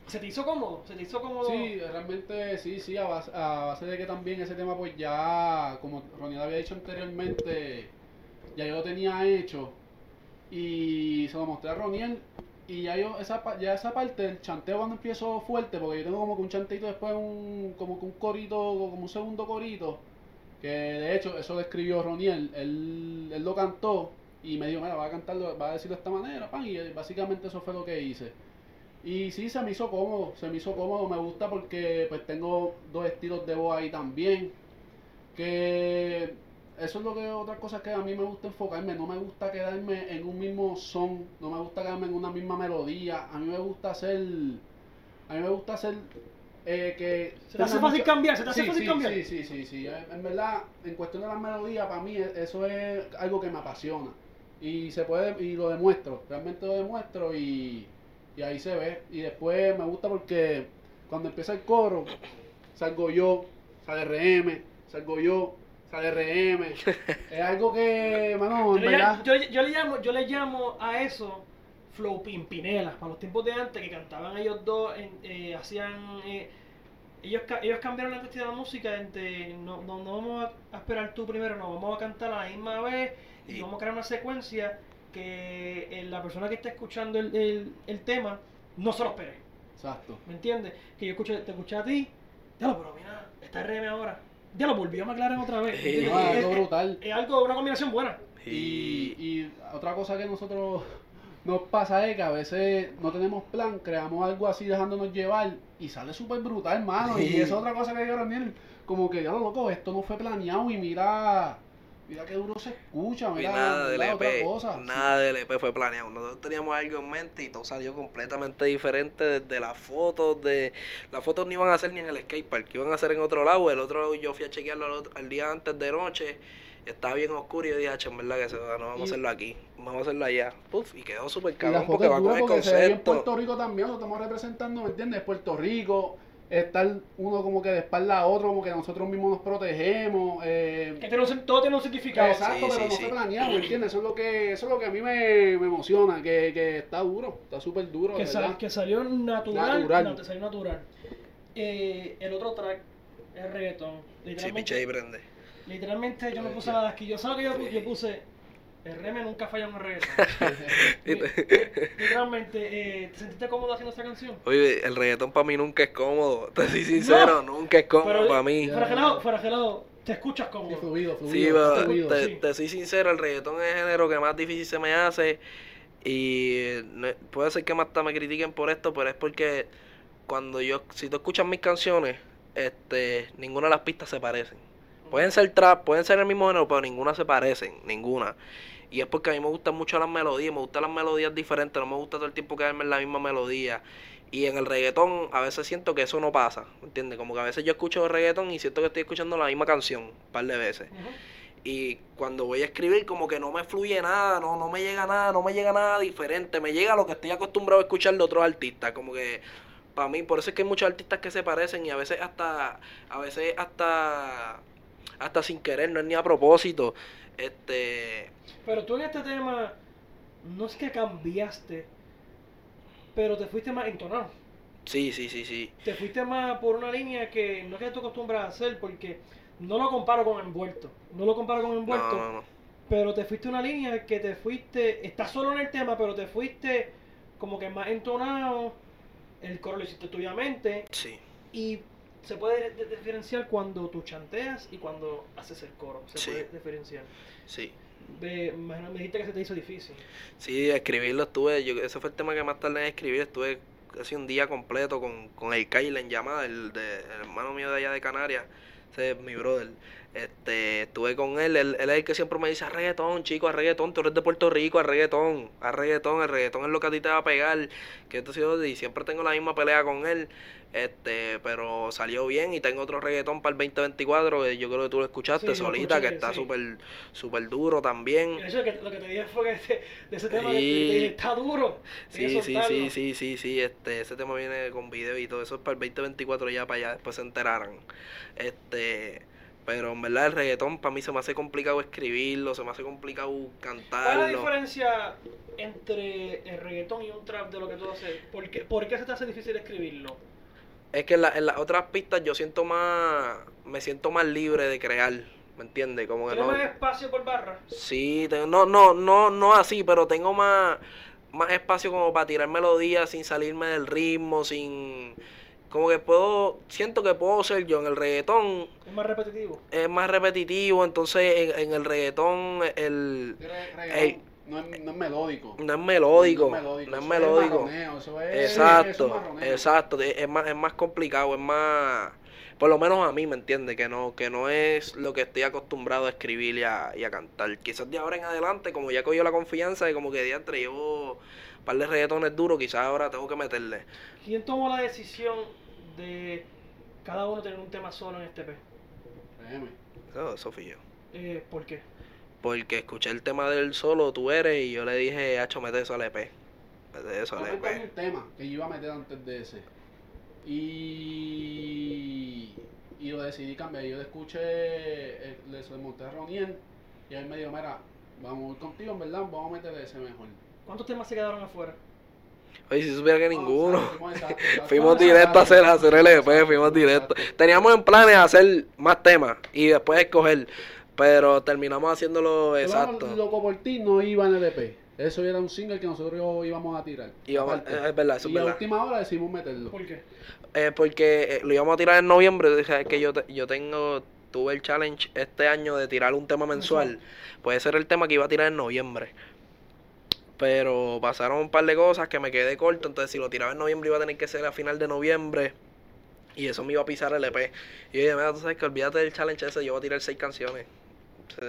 ¿Se te hizo cómodo? ¿Se te hizo cómodo? Sí, realmente sí, sí, a base, a base de que también ese tema pues ya, como Ronnie había dicho anteriormente, ya yo lo tenía hecho y se lo mostré a Roniel y ya yo, esa, ya esa parte, el chanteo cuando empiezo fuerte, porque yo tengo como que un chanteito después, un, como que un corito, como un segundo corito, que de hecho eso lo escribió Roniel, él, él lo cantó y me dijo, mira, va a cantarlo, va a decirlo de esta manera, pan, y básicamente eso fue lo que hice. Y sí, se me hizo cómodo, se me hizo cómodo, me gusta porque pues tengo dos estilos de voz ahí también, que eso es lo que otra cosa que a mí me gusta enfocarme, no me gusta quedarme en un mismo son, no me gusta quedarme en una misma melodía, a mí me gusta hacer, a mí me gusta hacer eh, que... Se te hace fácil mucho- cambiar, se te hace sí, fácil sí, cambiar. Sí, sí, sí, sí, en en verdad, en cuestión de las melodías, para mí e- eso es algo que me apasiona. Y se puede, y lo demuestro, realmente lo demuestro y, y ahí se ve, y después me gusta porque cuando empieza el coro, salgo yo, sale RM, salgo yo, sale RM. es algo que, mano, Yo le, verdad. llamo- yo, yo le llamo, yo le llamo a eso flow pimpinelas, para los tiempos de antes que cantaban ellos dos, en- eh, hacían... eh, ellos, ca- ellos cambiaron la cuestión de la música entre no, no, no vamos a esperar tú primero, no vamos a cantar a la misma vez y Y- vamos a crear una secuencia que eh, la persona que está escuchando el, el, el tema no se lo espere. Exacto. ¿Me entiendes? Que yo escuché, te escuché a ti, pero mira, está RM ahora. Ya lo volvió a McLaren otra vez. Sí. ¿entiendes? No, es es, algo es- brutal. es algo, una combinación buena. Y, Y, y otra cosa que nosotros nos pasa es que a veces no tenemos plan, creamos algo así dejándonos llevar y sale súper brutal, hermano. Y Sí. es otra cosa que dijo Daniel, como que ya lo loco, esto no fue planeado y mira, mira qué duro se escucha, mira, nada del EP, nada del EP fue planeado. Nosotros teníamos algo en mente y todo salió completamente diferente desde las fotos. de Las fotos no iban a ser ni en el skatepark, iban a ser en otro lado. El otro lado yo fui a chequearlo al, otro- al día antes de noche. Estaba bien oscuro y yo dije, "Acho, en verdad que se va, no vamos a Y- hacerlo aquí, vamos a hacerlo allá. Puf, y quedó súper cabrón porque va con el se ve en concepto. Puerto Rico también, lo estamos representando, ¿me entiendes? Puerto Rico, estar uno como que de espalda a otro, como que nosotros mismos nos protegemos. Eh, Que sen- todo tiene un significado. Exacto, Sí, pero sí, no sí. planeado, ¿me entiendes? Eso es lo que, eso es lo que a mí me, me emociona, que, que está duro, está súper duro, que, salió natural. Natural. No, te salió natural. Eh, el otro track es reggaeton. Sí, Literalmente, piché y prende. literalmente yo no puse nada aquí. Yo sabes que yo, yo puse. El reme nunca falla en un reggaeton. literalmente, eh, ¿te sentiste cómodo haciendo esta canción? Oye, el reggaetón para mí nunca es cómodo. Te soy sincero, nunca es cómodo Pero- para mí. Fuera gelado, fuera gelado, te escuchas Sí, cómodo. fluido, fluido, Sí, pero fluido. te, sí. te soy sincero, el reggaetón es el género que más difícil se me hace. Y eh, puede ser que más hasta me critiquen por esto, pero es porque cuando yo, si tú escuchas mis canciones, este, ninguna de las pistas se parecen. Pueden ser trap, pueden ser el mismo género, pero ninguna se parecen, ninguna. Y es porque a mí me gustan mucho las melodías, me gustan las melodías diferentes, no me gusta todo el tiempo quedarme en la misma melodía. Y en el reggaetón a veces siento que eso no pasa, ¿entiendes? Como que a veces yo escucho reggaetón y siento que estoy escuchando la misma canción un par de veces. Y cuando voy a escribir como que no me fluye nada, no, no me llega nada, no me llega nada diferente, me llega lo que estoy acostumbrado a escuchar de otros artistas, como que para mí, por eso es que hay muchos artistas que se parecen y a veces hasta, a veces hasta, hasta sin querer, no es ni a propósito, este, Pero tú en este tema, no es que cambiaste, pero te fuiste más entonado. sí, sí, sí, sí, Te fuiste más por una línea que no es que tú acostumbras a hacer, porque no lo comparo con envuelto. No lo comparo con envuelto. no, no, no, Pero te fuiste una línea que te fuiste, estás solo en el tema, pero te fuiste como que más entonado, el coro lo hiciste tuyamente, sí, y se puede de- diferenciar cuando tú chanteas y cuando haces el coro, se Sí. puede diferenciar. sí. Ve, me, me dijiste que se te hizo difícil. Sí, escribirlo estuve, yo, ese fue el tema que más tardé en escribir, estuve casi un día completo con, con el Kyle en llamada, el, de, el hermano mío de allá de Canarias, ese es mi brother. Este, estuve con él, él, él es el que siempre me dice, a reggaetón, chico, a reggaetón, tú eres de Puerto Rico, a reggaetón, a reggaetón, el reggaetón es lo que a ti te va a pegar, que esto y siempre tengo la misma pelea con él, este, pero salió bien y tengo otro reggaetón para el 2024, que yo creo que tú lo escuchaste Sí, lo solita, escuché, que está sí. súper, súper duro también. De hecho, que, lo que te dije fue que este- de ese tema Sí. dije, está duro. Sí, sí, soltarlo". sí, sí, sí, sí, este, ese tema viene con video y todo eso es para el 2024 ya para allá, después se enterarán. Este, pero en verdad el reggaetón para mí se me hace complicado escribirlo, se me hace complicado ¿Cuál es la cantarlo. diferencia entre el reggaetón y un trap de lo que tú haces? ¿Por qué, por qué se te hace difícil escribirlo? Es que en, la- en las otras pistas yo siento más, me siento más libre de crear, ¿me entiendes? Como que ¿Tienes no. más espacio por barra? Sí, tengo- no, no, no, no así, pero tengo más, más espacio como para tirar melodías sin salirme del ritmo, sin como que puedo, siento que puedo ser yo en el reggaetón. Es más repetitivo. Es más repetitivo, entonces en, en el reggaetón el, el, no es, no es melódico. No es melódico. No es melódico. No es eso melódico. marroneo, eso es- Exacto, exacto. Es más, es más complicado, es más, por lo menos a mí, ¿me entiende Que no, que no es lo que estoy acostumbrado a escribir y a, y a cantar. Quizás de ahora en adelante, como ya cogió la confianza y como que diantre llevo un par de reggaetones duros, quizás ahora tengo que meterle. ¿Quién tomó la decisión de cada uno tener un tema solo en este P? Créeme. Eso, eso fui yo. Eh, ¿Por qué? Porque escuché el tema del solo, tú eres, y yo le dije, hacho, mete eso al EP. Mete eso al EP. un tema que yo iba a meter antes de ese. Y, y lo decidí cambiar. Yo le escuché, eh, le monté a Roniel y él me dijo, mira, vamos a ir contigo, en verdad, vamos a meter ese mejor. ¿Cuántos temas se quedaron afuera? Oye, si supiera que No, ninguno. o sea, fuimos directos a hacer, a hacer el EP, exacto, fuimos directos. exacto. Teníamos en planes hacer más temas y después escoger, pero terminamos haciéndolo exacto. Loco por ti no iba en el EP. Eso era un single que nosotros íbamos a tirar. Y vamos- aparte. es verdad, eso es y a última hora decidimos meterlo. ¿Por qué? Eh, porque eh, lo íbamos a tirar en noviembre, dije que yo, te- yo tengo, tuve el challenge este año de tirar un tema mensual. Puede ser el tema que iba a tirar en noviembre. Pero pasaron un par de cosas que me quedé corto, entonces si lo tiraba en noviembre iba a tener que ser a final de noviembre. Y eso me iba a pisar el EP. Y yo dije, mira, tú sabes que olvídate del challenge ese, yo voy a tirar seis canciones.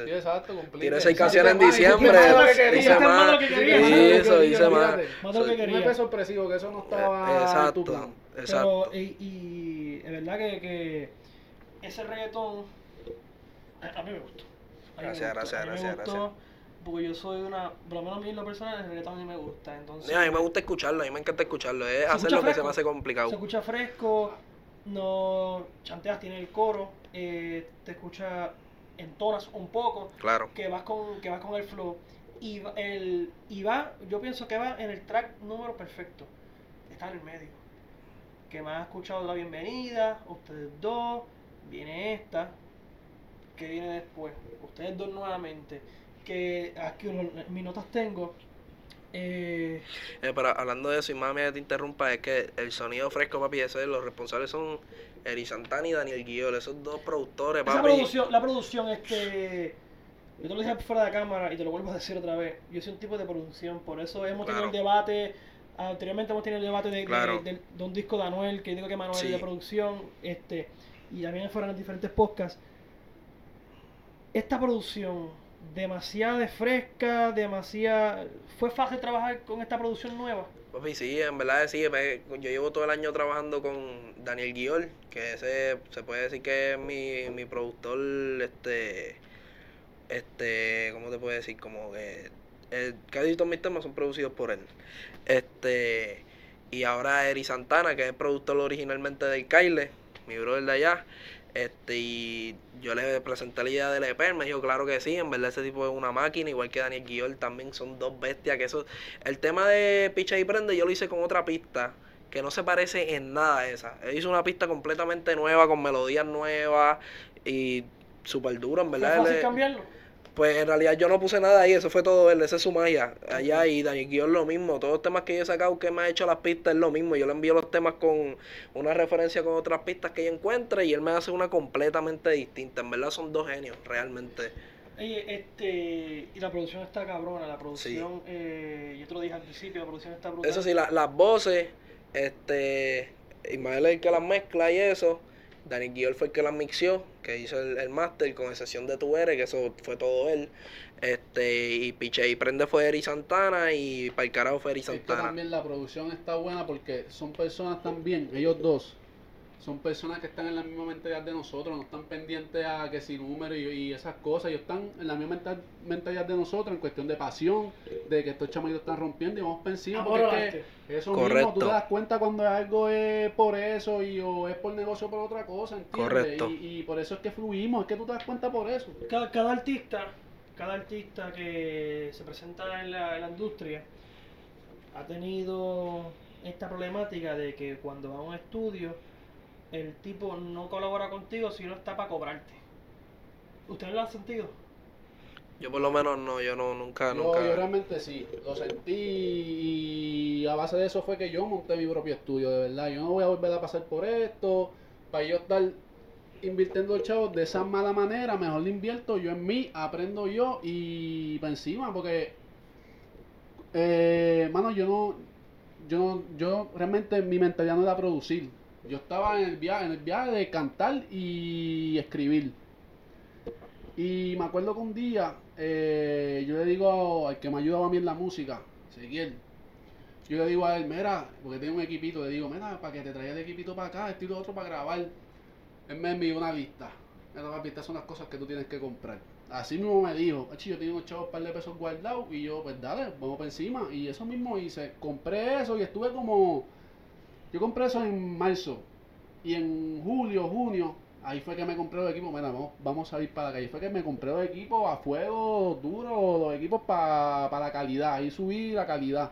Sí, exacto, cumplir. Tiré seis Exacto, canciones en más, diciembre, más de lo que quería. hice Más de más, lo que quería. y eso, hice más. olvídate. Más de lo que Un quería. EP sorpresivo, que eso no estaba Eh, en tu Exacto, plan. exacto. Pero, y, y es verdad que, que ese reggaetón a, a mí me gustó. Mí me Gracias, gustó, gracias, a mí me gracias, gracias. Porque yo soy una, por lo menos a mí en lo personal, el reggaetón a mí me gusta. Entonces, a mí me gusta escucharlo, a mí me encanta escucharlo. Es hacer lo que se me hace Se complicado. escucha fresco, no chanteas, tiene el coro, eh, te escucha, entonas un poco, Claro. que vas con, que vas con el flow. Y va, el, y va, yo pienso que va en el track número perfecto. Está en el medio. Que me has escuchado la bienvenida, ustedes dos, viene esta, que viene después, ustedes dos nuevamente. Que aquí uno- mis notas tengo. Eh, Eh, pero hablando de eso, y mami te interrumpa, es que el sonido fresco, papi, ese, los responsables son Eri Santana y Daniel Guiol, esos dos productores, Esa producción, la producción, este. Yo te lo dije fuera de cámara y te lo vuelvo a decir otra vez. Yo soy un tipo de producción, por eso hemos tenido el debate. Anteriormente hemos tenido el debate de, de- Claro. del- de un disco de Anuel, que digo que Manuel Sí. es de producción, este, y también fueron en diferentes podcasts. Esta producción, demasiada de fresca, demasiada. ¿Fue fácil trabajar con esta producción nueva? Papi, sí, en verdad sí. Yo llevo todo el año trabajando con Daniel Guiol, que ese se puede decir que es mi, mi productor, este, este, ¿cómo te puedo decir? Como que casi todos mis temas son producidos por él. Este, y ahora Eri Santana, que es el productor originalmente del Kyle, mi brother de allá. Este, y yo le presenté la idea del EP, me dijo, claro que sí, en verdad ese tipo es una máquina, igual que Daniel Guiol también son dos bestias, que eso, el tema de Picha y Prende yo lo hice con otra pista, que no se parece en nada a esa, él hizo una pista completamente nueva, con melodías nuevas, y súper duro, en ¿Fue verdad, fácil es- cambiarlo? Pues en realidad yo no puse nada ahí, eso fue todo él, esa es su magia. Allá y Daniel Guión lo mismo, todos los temas que yo he sacado que me ha hecho las pistas es lo mismo. Yo le envío los temas con una referencia con otras pistas que yo encuentre y él me hace una completamente distinta. En verdad son dos genios, realmente. Oye, este, y la producción está cabrona, la producción, eh, yo te lo dije al principio, la producción está brutal. Eso sí, la- las voces, este, Ismael es el que las mezcla y eso. Daniel Guiol fue el que las mixió, que hizo el, el máster con excepción de Tu Eres, que eso fue todo él. Este, y Piche y Prende fue Eri Santana y para el carajo fue Eri Es que Santana. también la producción está buena porque son personas también, ellos dos, son personas que están en la misma mentalidad de nosotros, no están pendientes a que si número y, y esas cosas, ellos están en la misma mental- mentalidad de nosotros en cuestión de pasión, de que estos chamaquitos están rompiendo y vamos Amor porque es que eso mismo, Correcto. tú te das cuenta cuando algo es por eso y o es por negocio o por otra cosa, ¿entiendes? Correcto. Y, y por eso es que fluimos, es que tú te das cuenta por eso. cada, cada artista, cada artista que se presenta en la, en la industria ha tenido esta problemática de que cuando va a un estudio el tipo no colabora contigo si no está para cobrarte. ¿Ustedes lo han sentido? Yo por lo menos no, yo no, nunca, Yo, nunca. yo realmente sí, lo sentí y a base de eso fue que yo monté mi propio estudio, de verdad. Yo no voy a volver a pasar por esto, para yo estar invirtiendo chavos de esa mala manera, mejor le invierto yo en mí, aprendo yo y para encima, porque, eh, mano, yo no, yo no, yo realmente mi mentalidad no era producir. Yo estaba en el viaje, en el viaje de cantar y escribir. Y me acuerdo que un día eh, yo le digo al que me ayudaba a mí en la música, Ezequiel, yo le digo a él, mira, porque tengo un equipito, le digo, mira, para que te traiga el equipito para acá, esto y lo otro para grabar. Él me envió una lista. Mira, papi, estas son las cosas que tú tienes que comprar. Así mismo me dijo, "Achi, yo tengo unos chavos par de pesos guardados y yo, pues dale, vamos para encima. Y eso mismo hice, compré eso y estuve como, yo compré eso en marzo. Y en julio, junio, ahí fue que me compré los equipos. Mira, vamos, vamos a salir para la calle. Fue que me compré los equipos a fuego duro, los equipos para la calidad. Ahí subí la calidad.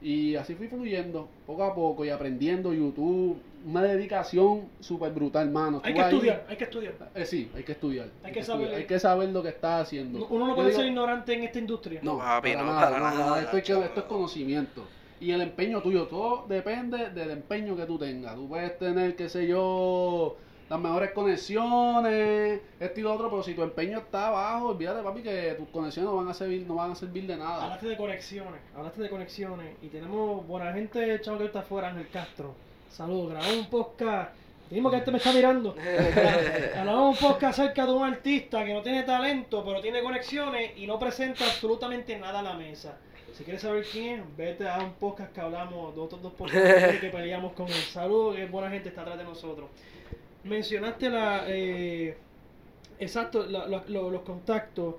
Y así fui fluyendo, poco a poco, y aprendiendo YouTube. Una dedicación súper brutal, mano. Hay que ahí- estudiar, hay que estudiar. Eh, sí, hay que estudiar. Hay que saber- hay que saber lo que estás haciendo. Uno no puede digo- ser ignorante en esta industria. no, Papi, para no, nada, para no, nada, esto, es esto es conocimiento. Y el empeño tuyo, todo depende del empeño que tú tengas. Tú puedes tener, qué sé yo, las mejores conexiones, esto y lo otro, pero si tu empeño está abajo, olvídate, papi, que tus conexiones no van a servir, no van a servir de nada. Hablaste de conexiones, hablaste de conexiones y tenemos buena gente, chavo que está afuera, Ángel Castro. Saludos, grabamos un podcast. Mismo que este me está mirando. Grabamos un podcast acerca de un artista que no tiene talento, pero tiene conexiones y no presenta absolutamente nada a la mesa. Si quieres saber quién es, vete a un podcast que hablamos, de otros dos podcasts que peleamos con él. Saludos, que buena gente está atrás de nosotros. Mencionaste la. eh, exacto, la- la- lo- los contactos.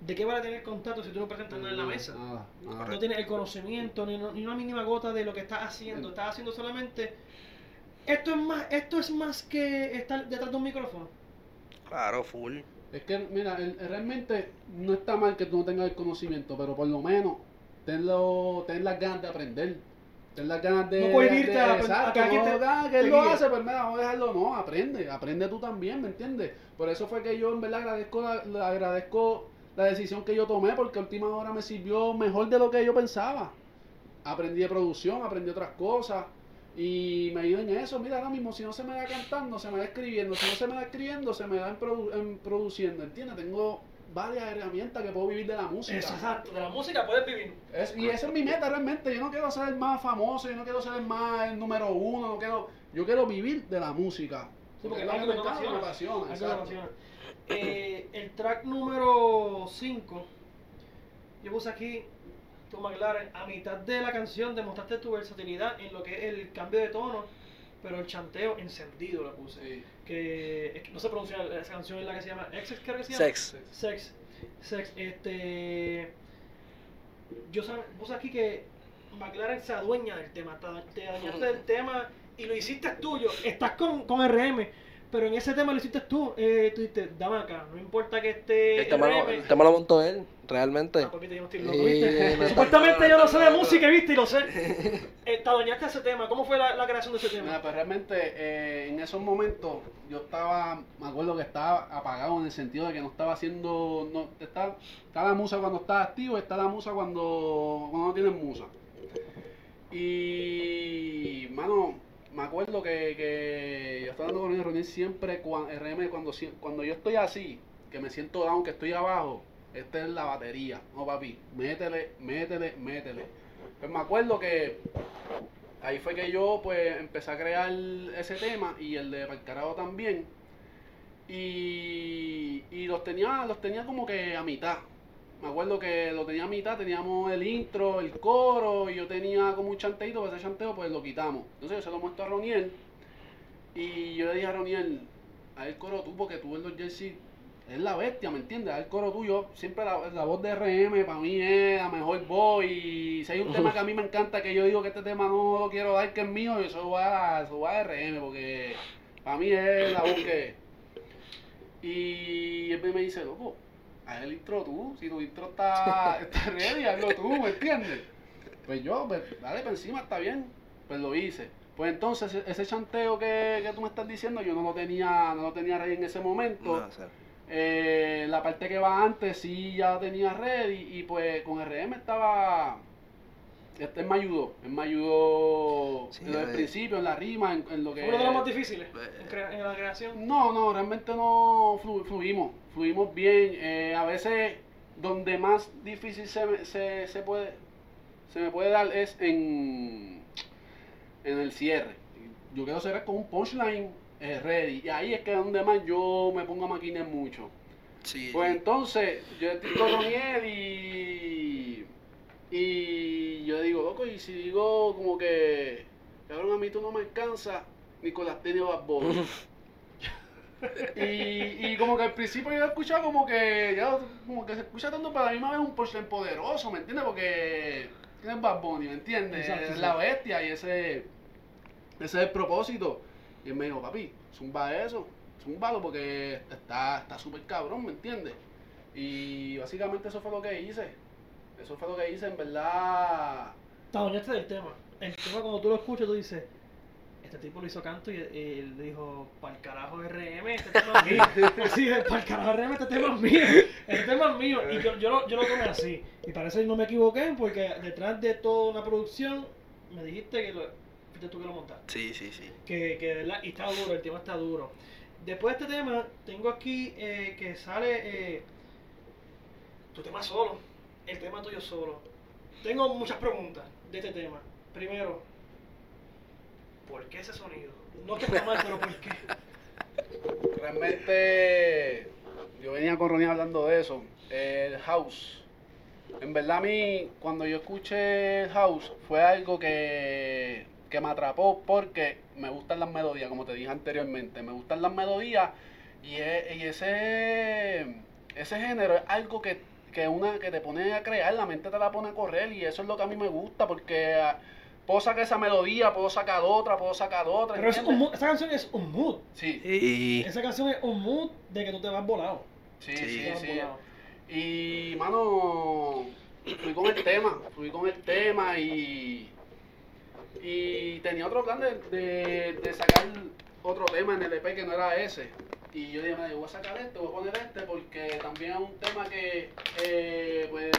¿De qué van a tener contacto si tú no presentas nada en la mesa? Nada, nada. No tienes el conocimiento ni, ni una mínima gota de lo que estás haciendo. Estás haciendo solamente. Esto es más, esto es más que estar detrás de un micrófono. Claro, full. Es que, mira, el- realmente no está mal que tú no tengas el conocimiento, pero por lo menos tenlo, ten las ganas de aprender. Ten las ganas de. No cohibirte de- a- a exacto, que alguien no, te- que él lo hace, pues mira, vamos a dejarlo. No, aprende, aprende tú también, ¿me entiendes? Por eso fue que yo en verdad agradezco la, la- agradezco la decisión que yo tomé, porque a última hora me sirvió mejor de lo que yo pensaba. Aprendí de producción, aprendí otras cosas. Y me ayuda en eso. Mira, ahora mismo, si no se me da cantando, se me da escribiendo. Si no se me da escribiendo, se me da en, produ- en produciendo. ¿Entiendes? Tengo varias herramientas que puedo vivir de la música. Exacto, de la música puedes vivir. Es- y esa es mi meta realmente. Yo no quiero ser el más famoso, yo no quiero ser el más el número uno. No quiero, yo quiero vivir de la música. Sí, porque lo algo me me. Algo exacto. apasiona. Eh, el track número 5, yo puse aquí, tu McLaren, a mitad de la canción demostraste tu versatilidad en lo que es el cambio de tono, pero el chanteo encendido lo puse. Sí. Que, es que no se pronuncia, esa canción es la que se llama Exes, creo que se llama. Sex. Sex. Sex. Este. Yo sab- puse aquí que McLaren se adueña del tema. Te, te adueñaste del tema y lo hiciste tuyo. Estás con, con RM, pero en ese tema lo hiciste tú. Eh, tú dijiste, dame acá, no importa que esté. El tema, lo, el tema lo montó él, realmente. Ah, pues, viste, yo no estoy loco, Sí, ¿viste? no está Supuestamente yo no sé de música, ¿viste? Y lo sé. Eh, te adueñaste de ese tema. ¿Cómo fue la, la creación de ese tema? Pues realmente eh, en esos momentos yo estaba, me acuerdo que estaba apagado en el sentido de que no estaba haciendo, no, está, está la musa cuando está activo, está la musa cuando, cuando no tienes musa. Y, mano, me acuerdo que, que yo estaba dando con el reunir siempre, cuando, RM, cuando, cuando yo estoy así, que me siento down, que estoy abajo, esta es la batería. No, papi, métele, métele, métele. Pues me acuerdo que ahí fue que yo pues empecé a crear ese tema y el de Parcarado también. Y, y los tenía, los tenía como que a mitad. Me acuerdo que lo tenía a mitad, teníamos el intro, el coro, y yo tenía como un chanteito, pues ese chanteo pues lo quitamos. Entonces yo se lo muestro a Roniel y yo le dije a Roniel, a el coro tú, porque tú en los Jersey es la bestia, ¿me entiendes? El coro tuyo, siempre la, la voz de RM para mí es la mejor voz y si hay un tema que a mí me encanta, que yo digo que este tema no lo quiero dar, que es mío, eso va, eso va a RM, porque para mí es la voz que. Y él me dice, loco, haz el intro tú, si tu intro está, está ready, hazlo tú, ¿me entiendes? Pues yo, pues dale para encima, está bien, pues lo hice. Pues entonces ese- chanteo que, que tú me estás diciendo, yo no lo tenía, no lo tenía ready en ese momento. Eh, la parte que va antes sí ya tenía ready y pues con RM estaba... Este me ayudó, él me ayudó Sí, desde el eh. principio, en la rima, en, en lo que... Uno de los más difíciles Eh. en, crea- en la creación. No, no, realmente no flu- fluimos, fluimos bien. Eh, a veces donde más difícil se, me- se, se puede se me puede dar es en, en el cierre. Yo quiero cerrar con un punchline eh, ready. Y ahí es que donde más yo me pongo a maquinar mucho. Sí. Pues entonces, yo estoy con Roniel y. Y yo digo, loco, y si digo como que. Cabrón, a mí tú no me alcanzas, Nicolás tiene Bad Bunny". y, y como que al principio yo lo escuchaba como que. Ya, como que se escucha tanto, pero a la misma vez un punchline poderoso, ¿me entiendes? Porque. Tiene Bad Bunny, ¿me entiendes? Exacto, es sí. la bestia y ese. Ese es el propósito. Y él me dijo, papi, zumba eso, zumbalo porque está está súper cabrón, ¿me entiendes? Y básicamente eso fue lo que hice. Eso fue lo que hice, en verdad. Te adueñaste del tema. El tema cuando tú lo escuchas, tú dices, este tipo lo hizo canto y, y él dijo, para el carajo RM, este tema es mío. Así, para el carajo RM, este tema es mío. Este tema es mío. Y yo, yo, lo, yo lo tomé así. Y parece que no me equivoqué porque detrás de toda una producción me dijiste que lo, fuiste tú que lo montaste. Sí, sí, sí. Que, que de verdad, y está duro, el tema está duro. Después de este tema, tengo aquí eh, que sale eh, tu tema solo, el tema tuyo solo. Tengo muchas preguntas de este tema. Primero, ¿por qué ese sonido? No que está mal, pero ¿por qué? Realmente, yo venía con Ronnie hablando de eso. El house. En verdad, a mí, cuando yo escuché el house, fue algo que, que me atrapó porque me gustan las melodías, como te dije anteriormente. Me gustan las melodías y, e- y ese, ese género es algo que, que, una, que te pone a crear, la mente te la pone a correr y eso es lo que a mí me gusta porque ah, puedo sacar esa melodía, puedo sacar otra, puedo sacar otra. Pero es un mood, esa canción es un mood. Sí, Y Esa canción es un mood de que tú te vas volado. sí, Sí, sí, volado. Y, mano, fui con el tema, fui con el tema y, y tenía otro plan de, de, de sacar otro tema en el EP que no era ese. Y yo dije, "Mira, yo voy a sacar este, voy a poner este, porque también es un tema que, eh, pues,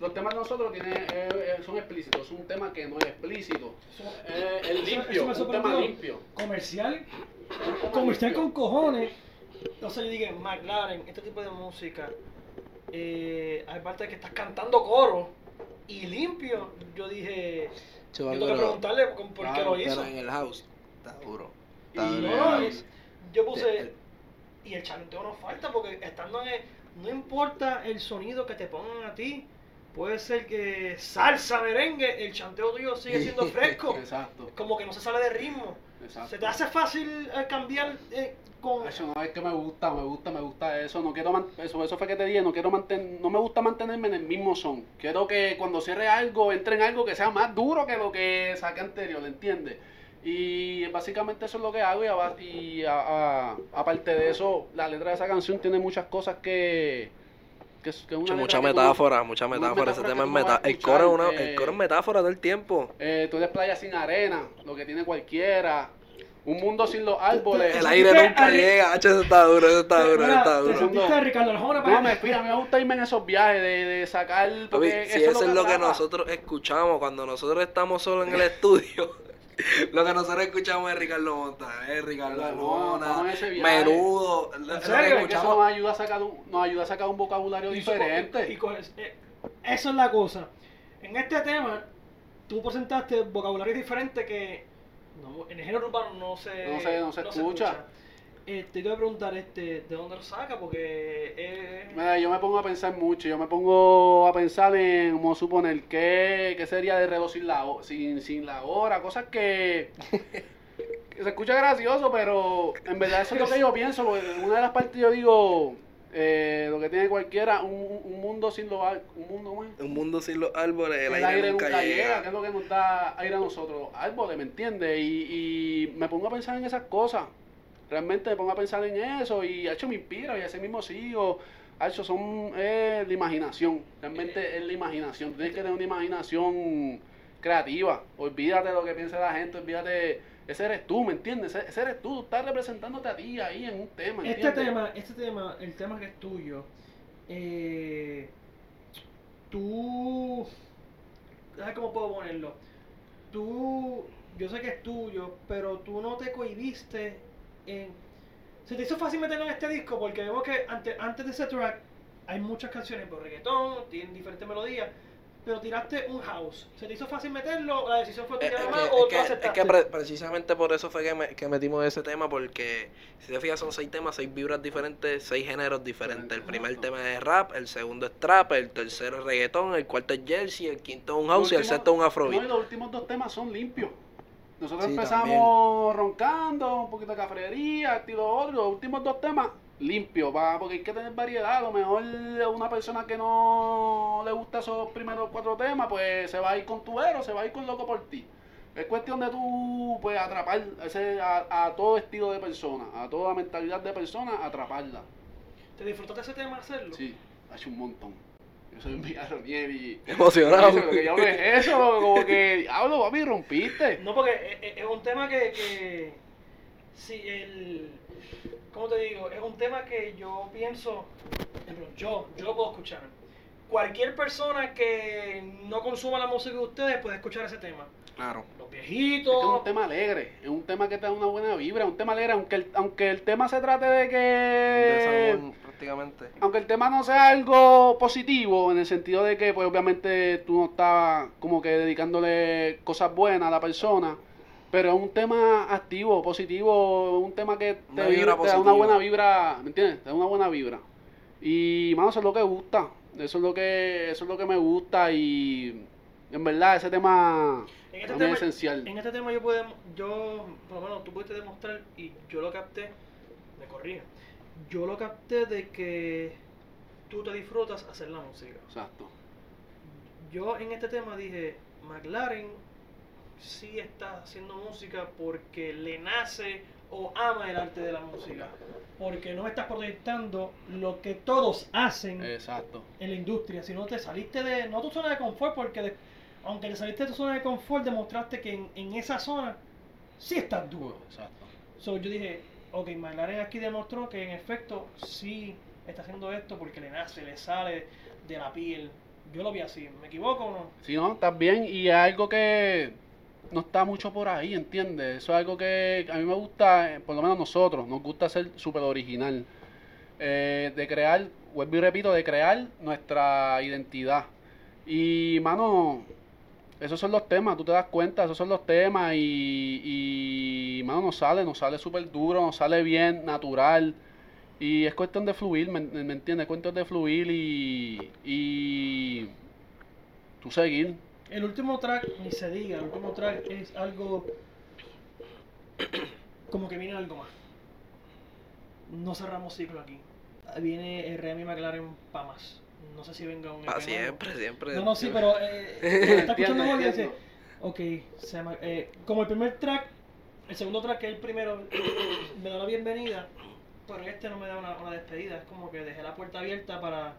los temas de nosotros tienen, eh, eh, son explícitos, es un tema que no es explícito. Eso- Eh, es limpio, eso un tema limpio. Comercial, comercial limpio. con cojones. Entonces yo dije, McLaren, este tipo de música, eh, hay parte que estás cantando coro y limpio. Yo dije, yo tengo que preguntarle por qué lo hizo. Pero en el house está duro. Y duro. no, el yo puse, Eh, y el chanteo no falta porque estando en el, no importa el sonido que te pongan a ti, puede ser que salsa, merengue, el chanteo tuyo sigue siendo fresco. Exacto, como que no se sale de ritmo. Exacto. ¿Se te hace fácil eh, cambiar eh, con... Eso no es que me gusta, me gusta, me gusta eso. No quiero man- eso, eso fue que te dije, no quiero mantener, no me gusta mantenerme en el mismo son. Quiero que cuando cierre algo, entre en algo que sea más duro que lo que saqué anterior, ¿entiendes? Y básicamente eso es lo que hago y, aba- y a- a- aparte de eso, la letra de esa canción tiene muchas cosas que... que, es- que es una Mucha, que tú- metáfora, mucha metáfora. Ese tema que es metáfora. El coro, es una, eh, el coro es metáfora todo el tiempo. Eh, tú eres playa sin arena, lo que tiene cualquiera. Un mundo sin los árboles. El aire nunca llega. Hacho, eso está duro, eso está duro, eso Mira, está te duro. Ricardo Arjona para No, me, fíjate, me gusta irme en esos viajes de, de sacar. Si eso es lo que atrapa. nosotros escuchamos cuando nosotros estamos solos en el estudio, lo que nosotros escuchamos es Ricardo Montaner, Ricardo No, Arjona. Menudo. lo- lo que eso escuchamos- nos ayuda a sacar un, nos ayuda a sacar un vocabulario Y diferente. y eh, eso es la cosa. En este tema, tú presentaste vocabulario diferente que no, en el género urbano no se, No se- no se escucha. Eh, te iba a preguntar este, de dónde lo saca, porque eh, Mira, yo me pongo a pensar mucho, yo me pongo a pensar en, a suponer, qué, qué sería de reloj sin la, sin, sin la hora, cosas que, que se escucha gracioso, pero en verdad eso es lo que yo pienso, una de las partes yo digo, eh, lo que tiene cualquiera, un, un mundo sin los un mundo. Un mundo sin los árboles, el, el, aire, nunca, llega. que es lo que nos da aire a nosotros, árboles, ¿me entiendes? Y, y me pongo a pensar en esas cosas, realmente me pongo a pensar en eso y hecho me inspira y así mismo sigo. Hecho, son es la imaginación, realmente es la imaginación, tienes que tener una imaginación creativa, olvídate de lo que piense la gente, olvídate, ese eres tú, ¿me entiendes? Ese, ese eres tú, tú estás representándote a ti ahí en un tema, Este tema, este tema, el tema que es tuyo, eh, tú, ¿sabes cómo puedo ponerlo? Tú, yo sé que es tuyo, pero tú no te cohibiste en... Se te hizo fácil meterlo en este disco porque vemos que antes, antes de ese track hay muchas canciones por reggaetón, tienen diferentes melodías, pero tiraste un house. ¿Se te hizo fácil meterlo? ¿La decisión fue tuya nomás que, o es tú que- es aceptaste? que pre- precisamente por eso fue que, me- que metimos ese tema, porque si te fijas son seis temas, seis vibras diferentes, seis géneros diferentes. El primer tema es rap, el segundo es trap, el tercero es reggaetón, el cuarto es jersey, el quinto es un house y el sexto es un afrobeat. los últimos dos temas son limpios. Nosotros Sí, empezamos roncando, un poquito de cafrería, estilo otro. Los últimos dos temas limpios, va, porque hay que tener variedad. A lo mejor una persona que no le gusta esos primeros cuatro temas, pues se va a ir con tu héroe, se va a ir con loco por ti. Es cuestión de tú, pues, atrapar ese, a, a todo estilo de persona, a toda mentalidad de persona, atraparla. ¿Te disfrutaste ese tema hacerlo? Sí, ha hecho un montón. Yo soy un Ronier y... Emocionado. Lo que yo es eso, como que, diablo, papi, rompiste. No, porque es- un tema que, que sí, el, ¿cómo te digo? Es un tema que yo pienso, por ejemplo, yo, yo lo puedo escuchar. Cualquier persona que no consuma la música de ustedes puede escuchar ese tema. Claro. Los Es que es viejitos. un tema alegre, es un tema que te da una buena vibra, es un tema alegre, aunque el, aunque el tema se trate de que... Desahogón, prácticamente. Aunque el tema no sea algo positivo, en el sentido de que, pues obviamente tú no estás como que dedicándole cosas buenas a la persona, pero es un tema activo, positivo, un tema que te, vibra da una buena vibra, ¿me entiendes? Te da una buena vibra. Y, mano, eso es lo que gusta, eso es lo que, eso es lo que me gusta y, en verdad, ese tema En este tema- esencial. En este tema yo puedo, yo, por lo menos tú pudiste demostrar y yo lo capté, me corrige, yo lo capté de que tú te disfrutas hacer la música. Exacto. Yo en este tema dije, McLaren sí está haciendo música porque le nace o ama el arte de la música. Porque no estás proyectando lo que todos hacen Exacto. en la industria, sino te saliste de, no tu zona de confort, porque de- aunque te saliste de tu zona de confort, demostraste que en, en esa zona sí estás duro. Exacto. So, yo dije, ok, McLaren aquí demostró que en efecto sí está haciendo esto porque le nace, le sale de la piel. Yo lo vi así, ¿me equivoco o no? Sí, no, estás bien y es algo que no está mucho por ahí, ¿entiendes? Eso es algo que a mí me gusta, eh, por lo menos nosotros, nos gusta ser súper original. Eh, de crear, vuelvo y repito, de crear nuestra identidad. Y, mano, esos son los temas, tú te das cuenta, esos son los temas y, y mano, nos sale, nos sale súper duro, nos sale bien, natural. Y es cuestión de fluir, ¿me, entiendes? Es cuestión de fluir y, y tú seguir. El último track, ni se diga, el último track es algo como que viene algo más. No cerramos ciclo aquí. Viene Remy McLaren para más. No sé si venga un... Nuevo. siempre, siempre. No, no, sí, pero eh, que está escuchando Entiendo, Jorge dice, ok, se llama- eh, como el primer track, el segundo track que es el primero, me da la bienvenida, pero este no me da una, una despedida, es como que dejé la puerta abierta para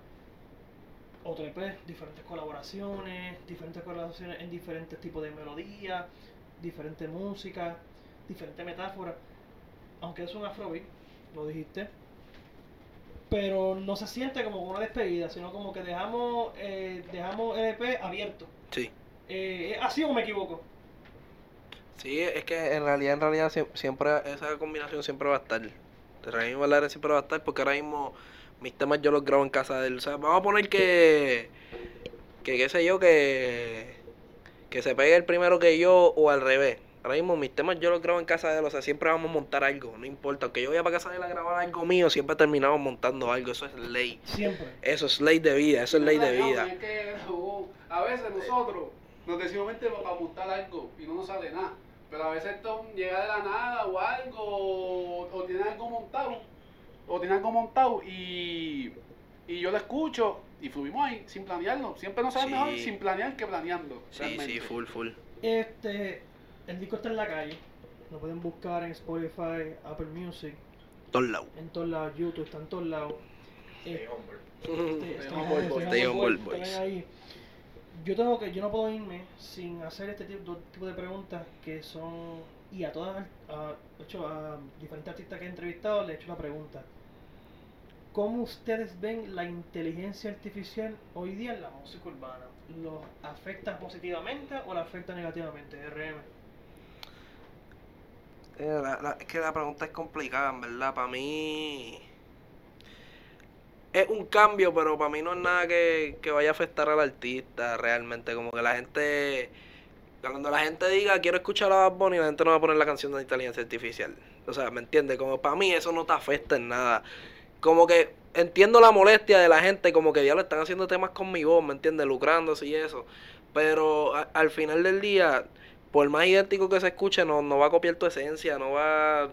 otro EP, diferentes colaboraciones, diferentes colaboraciones en diferentes tipos de melodías, diferente música, diferentes metáforas, aunque es un afrobeat, lo dijiste, pero no se siente como una despedida, sino como que dejamos, eh, dejamos el EP abierto. Sí. Eh, ¿Así o me equivoco? Sí, es que en realidad, en realidad sie- siempre esa combinación siempre va a estar. Remy McLaren siempre va a estar porque ahora mismo mis temas yo los grabo en casa de él. O sea, vamos a poner que, que qué sé yo, que, que se pegue el primero que yo o al revés. Ahora mismo mis temas yo los grabo en casa de él, o sea, siempre vamos a montar algo, no importa. Aunque yo vaya para casa de él a grabar algo mío, siempre terminamos montando algo, eso es ley. Siempre. Eso es ley de vida, eso es ley de vida. es que, uh, a veces nosotros nos decimos mente para montar algo y no nos sale nada. Pero a veces esto llega de la nada o algo, o, o tiene algo montado, o tiene algo montado y, y yo lo escucho y fluimos ahí sin planearlo. Siempre nos sale Sí. mejor sin planear que planeando. Sí, realmente. sí, full, full. Este, el disco está en la calle. Lo pueden buscar en Spotify, Apple Music, Todos lados. en todos lados, YouTube, está en todos lados. Eh, este, Stay stay humble, humble, boys. Yo tengo que, yo no puedo irme sin hacer este tipo, tipo de preguntas que son y a todas, a, de hecho, a diferentes artistas que he entrevistado, le he hecho la pregunta. ¿Cómo ustedes ven la inteligencia artificial hoy día en la música urbana? ¿Los afecta positivamente o la afecta negativamente? RM. Eh, es que la pregunta es complicada, en verdad. Para mí es un cambio, pero para mí no es nada que, que vaya a afectar al artista realmente. Como que la gente, cuando la gente diga quiero escuchar a Bad Bunny, la gente no va a poner la canción de inteligencia artificial. O sea, ¿me entiendes? Como para mí eso no te afecta en nada. Como que entiendo la molestia de la gente, como que ya lo están haciendo temas con mi voz, ¿me entiendes? Lucrándose y eso. Pero al final del día, por más idéntico que se escuche, no, no va a copiar tu esencia, no va.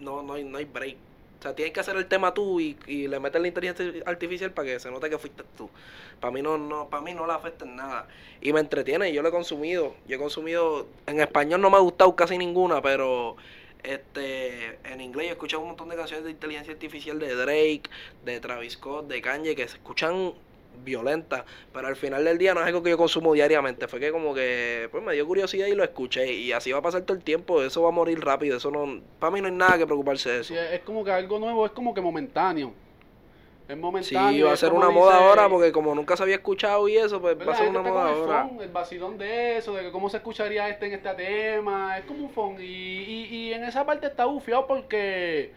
No, no, hay, no hay break. O sea, tienes que hacer el tema tú y, y le metes la inteligencia artificial para que se note que fuiste tú. Para mí no, no, para mí no le afecta en nada. Y me entretiene, y yo lo he consumido. Yo he consumido, en español no me ha gustado casi ninguna, pero este en inglés he escuchado un montón de canciones de inteligencia artificial de Drake, de Travis Scott, de Kanye, que se escuchan violentas, pero al final del día no es algo que yo consumo diariamente, fue que como que pues me dio curiosidad y lo escuché y así va a pasar todo el tiempo, eso va a morir rápido, eso no, para mí no hay nada que preocuparse de eso. Sí, es como que algo nuevo, es como que momentáneo. Es momentáneo. Sí, va a ser una moda dice- ahora porque como nunca se había escuchado y eso, pues va a ser una moda el ahora. phone, el vacilón de eso, de que cómo se escucharía este en este tema, es como un phone. Y, y, y en esa parte está bufiado porque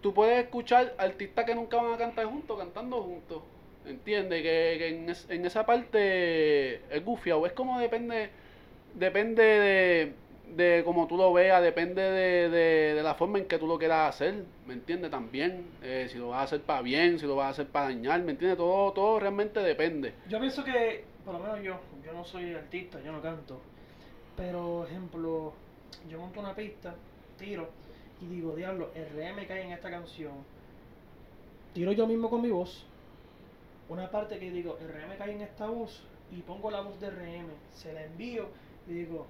tú puedes escuchar artistas que nunca van a cantar juntos, cantando juntos. ¿Entiendes? Que, que en, es- en esa parte es gufiado. Es como depende, depende de, de cómo tú lo veas, depende de, de, de la forma en que tú lo quieras hacer, ¿me entiendes? También, eh, si lo vas a hacer para bien, si lo vas a hacer para dañar, ¿me entiendes? Todo, todo realmente depende. Yo pienso que, por lo menos yo, yo no soy artista, yo no canto. Pero, ejemplo, yo monto una pista, tiro y digo, diablo, RM cae en esta canción. Tiro yo mismo con mi voz. Una parte que digo, RM cae en esta voz y pongo la voz de RM, se la envío y digo,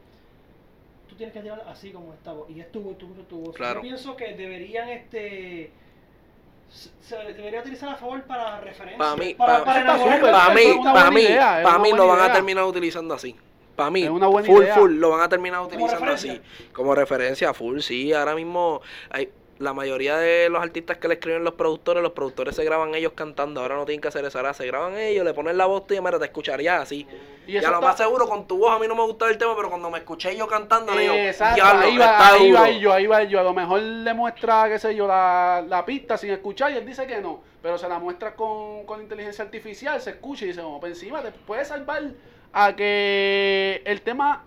tú tienes que tirar así como esta voz. Y es tu voz, tu voz, tu voz. Claro. Yo pienso que deberían este se debería utilizar a favor para referencia. Pa' mí- para, pa- para. Para mí, para mí, idea, para mí lo van a terminar utilizando así. Para mí, full, idea. full, lo van a terminar utilizando referencia. así. Como referencia, full, sí. Ahora mismo, hay, la mayoría de los artistas que le escriben los productores, los productores se graban ellos cantando. Ahora no tienen que hacer eso, ahora se graban ellos, le ponen la voz y mira, te escucharía así. Y Y eso a lo está- más seguro, con tu voz a mí no me gusta el tema, pero cuando me escuché yo cantando, le digo, Exacto, "Diablo, ahí va, está ahí duro". va yo, ahí va yo. A lo mejor le muestra, qué sé yo, la, la pista sin escuchar y él dice que no. Pero se la muestra con, con inteligencia artificial, se escucha y dice, como, por encima, te puede salvar a que el tema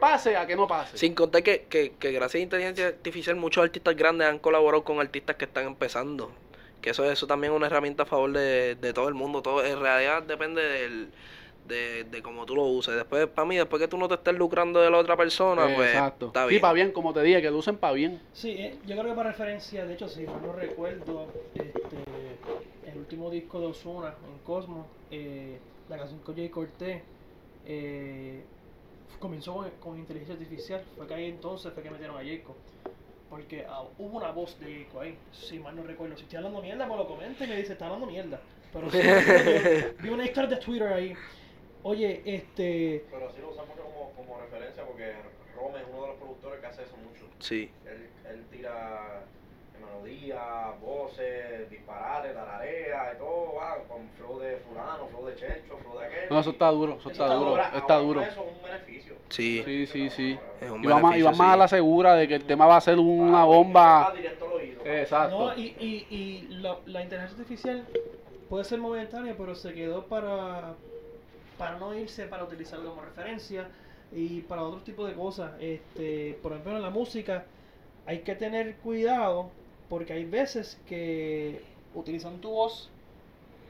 pase, a que no pase. Sin contar que, que, que gracias a inteligencia artificial muchos artistas grandes han colaborado con artistas que están empezando. Que eso, eso también es una herramienta a favor de, de todo el mundo. Todo, en realidad depende del, de, de cómo tú lo uses. Después, para mí, después que tú no te estés lucrando de la otra persona, pues Exacto. está Sí, bien. para bien, como te dije, que lo usen para bien. Sí, eh, yo creo que para referencia, de hecho, si mal no recuerdo, este, el último disco de Ozuna en Cosmos, eh, la canción con Jay Cortés, eh, comenzó con, con inteligencia artificial. Fue que ahí entonces fue que metieron a Jacob. Porque ah, hubo una voz de Jacob ahí, si mal no recuerdo. Si estoy hablando mierda, me lo comenta y me dice, está hablando mierda. Pero sí, vi una historia de Twitter ahí. Oye, este. Pero sí lo usamos como, como referencia porque Rome es uno de los productores que hace eso mucho. Sí. Él, él tira melodía, voces, disparates, tararea y todo, va, con flow de fulano, flow de chencho, flow de aquel. No, eso está duro, eso Eso está duro, está duro. Eso es un beneficio. Sí. Sí, sí, sí. Es un Y vamos, y vamos a sí. la segura de que el tema va a ser una Ah, bomba. va directo al oído. Exacto. No, y, y, y la, la inteligencia artificial puede ser momentánea, pero se quedó para, para no irse, para utilizarlo como referencia y para otro tipo de cosas. Este, por ejemplo, en la música hay que tener cuidado porque hay veces que utilizan tu voz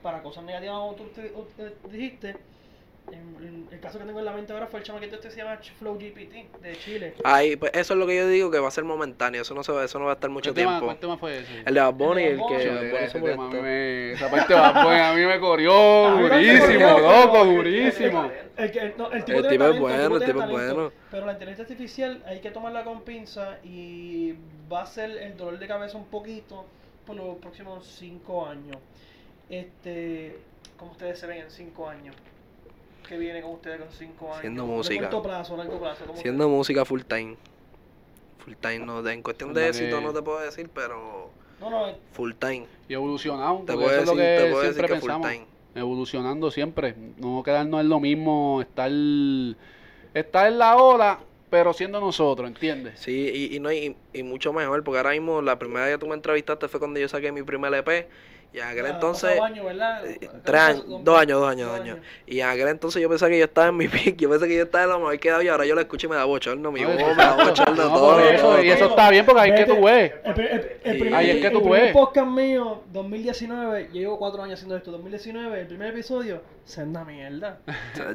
para cosas negativas como tú u- dijiste. En- en el caso que tengo en la mente ahora fue el chamaquito este que se llama Flow GPT de Chile. Ahí, pues eso es lo que yo digo que va a ser momentáneo. Eso no, se va, eso no va a estar mucho ¿Qué tema, tiempo. ¿Cuál tema fue ese? El de Bad Bunny, El que Bunny. Bad Bunny Ese se tema a mí molestó. me- esa parte de Bad Bunny a mí me corrió A mí me durísimo, loco, durísimo. El, que, no, el tipo, El tiene tipo es bueno, el tipo es bueno. Pero la inteligencia artificial hay que tomarla con pinza y va a ser el dolor de cabeza un poquito por los próximos cinco años. Este, ¿cómo ustedes se ven en cinco años? ¿Qué viene con ustedes con cinco años? Haciendo ¿De música. corto plazo, largo plazo? ¿Cómo Haciendo música full time. Full time, no, en cuestión ¿Verdad de éxito que- no te puedo decir, pero No, no, eh, full time. Y evolucionado, Te puedo eso es lo decir, que te puedo decir siempre que full pensamos. time. Evolucionando siempre. No quedarnos en lo mismo, estar, estar en la ola, pero siendo nosotros, ¿entiendes? Sí, y, y, no, y, y mucho mejor, porque ahora mismo la primera vez que tú me entrevistaste fue cuando yo saqué mi primer EP. Y en aquel ya, entonces, pasado año, ¿verdad? eh, tres años, dos años, dos años, dos años. Y en aquel entonces yo pensaba que yo estaba en mi pick, yo pensé que yo estaba en lo mejor quedado y ahora yo lo escucho y me da bochorno, mi No, voz, me da bochorno, No, todo. eso, todo, y eso está bien porque ahí es que tú ves. El, el- el Ahí es que tú el ves. podcast mío, 2019, yo llevo cuatro años haciendo esto, 2019, el primer episodio, senda mierda.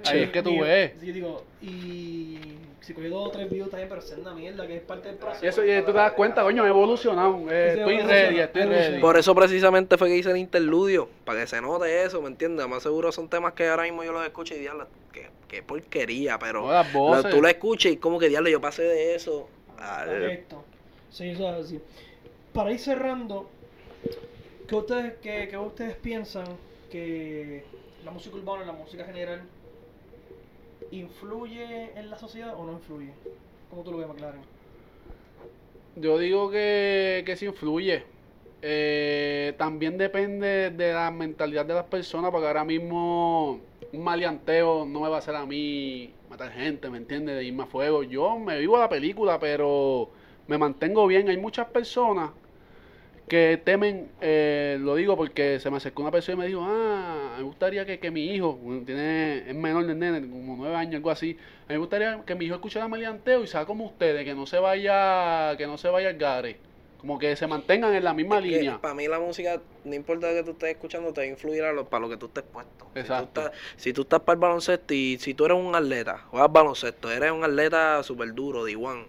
Ahí es que tú Digo- ves. Yo digo, y si cogí dos o tres views también, pero senda mierda, que es parte del proceso. Y eso y tú te das cuenta, coño, he evolucionado. eh, estoy ready, estoy ready. Por eso precisamente fue que hice el interludio, para que se note eso, ¿me entiendes? Más seguro son temas que ahora mismo yo los escucho y diablo, qué, qué porquería, pero lo- tú lo escuchas y como que diablo, yo pasé de eso al... Correcto. Sí, eso es así. Para ir cerrando, ¿qué ustedes, qué, qué ustedes piensan que la música urbana, la música general, influye en la sociedad o no influye? ¿Cómo tú lo ves, McLaren? Yo digo que, que sí influye. Eh, también depende de la mentalidad de las personas, porque ahora mismo un maleanteo no me va a hacer a mí matar gente, ¿me entiendes? De irme a fuego. Yo me vivo la película, pero me mantengo bien. Hay muchas personas que temen, eh, lo digo porque se me acercó una persona y me dijo, ah, me gustaría que, que mi hijo, tiene, es menor del nene, como nueve años, algo así, me gustaría que mi hijo escuchara maleanteo y sea como ustedes, que no se vaya, que no se vaya al gare, como que se mantengan en la misma línea. Para mí la música, no importa que tú estés escuchando, te va a influir a lo, para lo que tú estés puesto. Si tú Exacto. estás, si tú estás para el baloncesto y si tú eres un atleta, juegas baloncesto, eres un atleta súper duro, de igual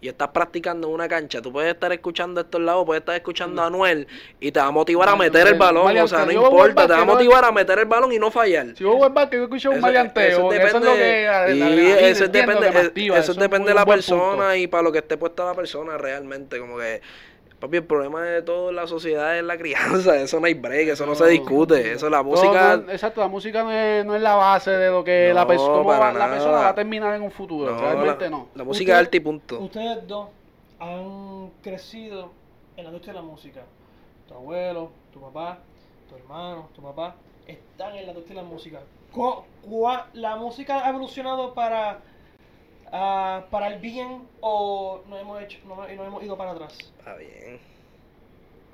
y estás practicando en una cancha, tú puedes estar escuchando estos lados, puedes estar escuchando a Anuel y te va a motivar a meter el balón, o sea, no importa, te va a motivar a meter el balón y no fallar. Si yo voy al barco, yo escucho un maleanteo, eso porque eso es lo que... y eso depende, que activa, eso es depende de la persona punto. y para lo que esté puesta la persona realmente, como que papi, el problema de todo en la sociedad es la crianza, eso no hay break, eso no se discute, eso la música no- exacto, la música no es, no es la base de lo que la, persona cómo para va- la persona va a terminar en un futuro. no, Realmente la, no. la música es arte y punto. Ustedes dos han crecido en la industria de la música. Tu abuelo, tu papá, tu hermano, tu papá, están en la industria de la música. Cua- ¿La música ha evolucionado para, ah, para el bien o no hemos, hecho, no, no hemos ido para atrás? Está bien.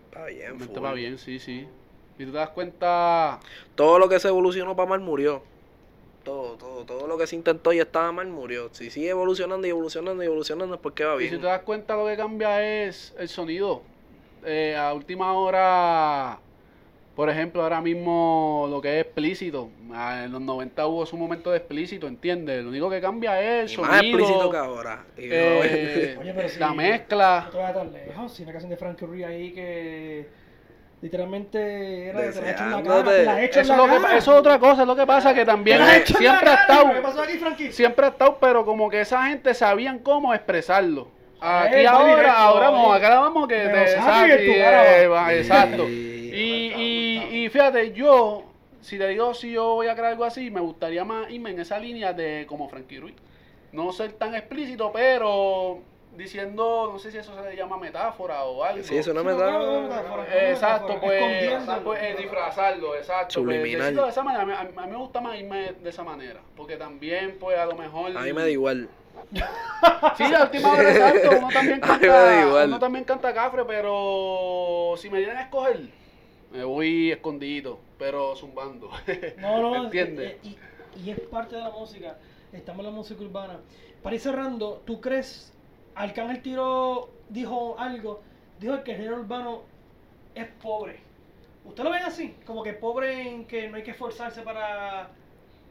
Está bien. Va bien, sí, sí. Y tú te das cuenta, Todo lo que se evolucionó para mal murió. Todo, todo, todo lo que se intentó y estaba mal murió. Si sigue evolucionando y evolucionando y evolucionando es porque va y si bien. te das cuenta lo que cambia es el sonido. Eh, a última hora, por ejemplo, ahora mismo lo que es explícito. ah, En los 90 hubo su momento de explícito, ¿entiendes? Lo único que cambia es Y el más explícito que ahora. Y eh, Oye, pero si- la mezcla. No tan lejos. Si una canción de Frankie Ruiz ahí que literalmente era de la en cara. Te la echo en Eso es, la lo que, cara. eso es otra cosa, es lo que pasa que también en siempre ha estado, ¿Qué pasó aquí, Frankie? siempre ha estado, pero como que esa gente sabían cómo expresarlo. Aquí Eh, ahora, directo, ahora vamos, acá vamos que te en eh, exacto. Y, y, y fíjate, yo, si te digo si yo voy a crear algo así, me gustaría más irme en esa línea de como Frankie Ruiz. No ser tan explícito, pero diciendo, no sé si eso se le llama metáfora o algo. Sí, no, no, metáfora. Exacto, pues, pues, eh, disfrazarlo, exacto. Pues, Subliminal. de esa manera, a mí, a me gusta más irme de esa manera, porque también, pues, a lo mejor... A mí me da igual. Sí, a última hora, exacto, uno también canta, uno también canta cafre, pero si me dieran a escoger, me voy escondido, pero zumbando. No, no, ¿Entiendes? eh, eh, y, y es parte de la música. Estamos en la música urbana. Para ir cerrando, ¿tú crees? Arcángel Tiro dijo algo. Dijo que el género urbano es pobre. ¿Usted lo ven así? Como que pobre en que no hay que esforzarse para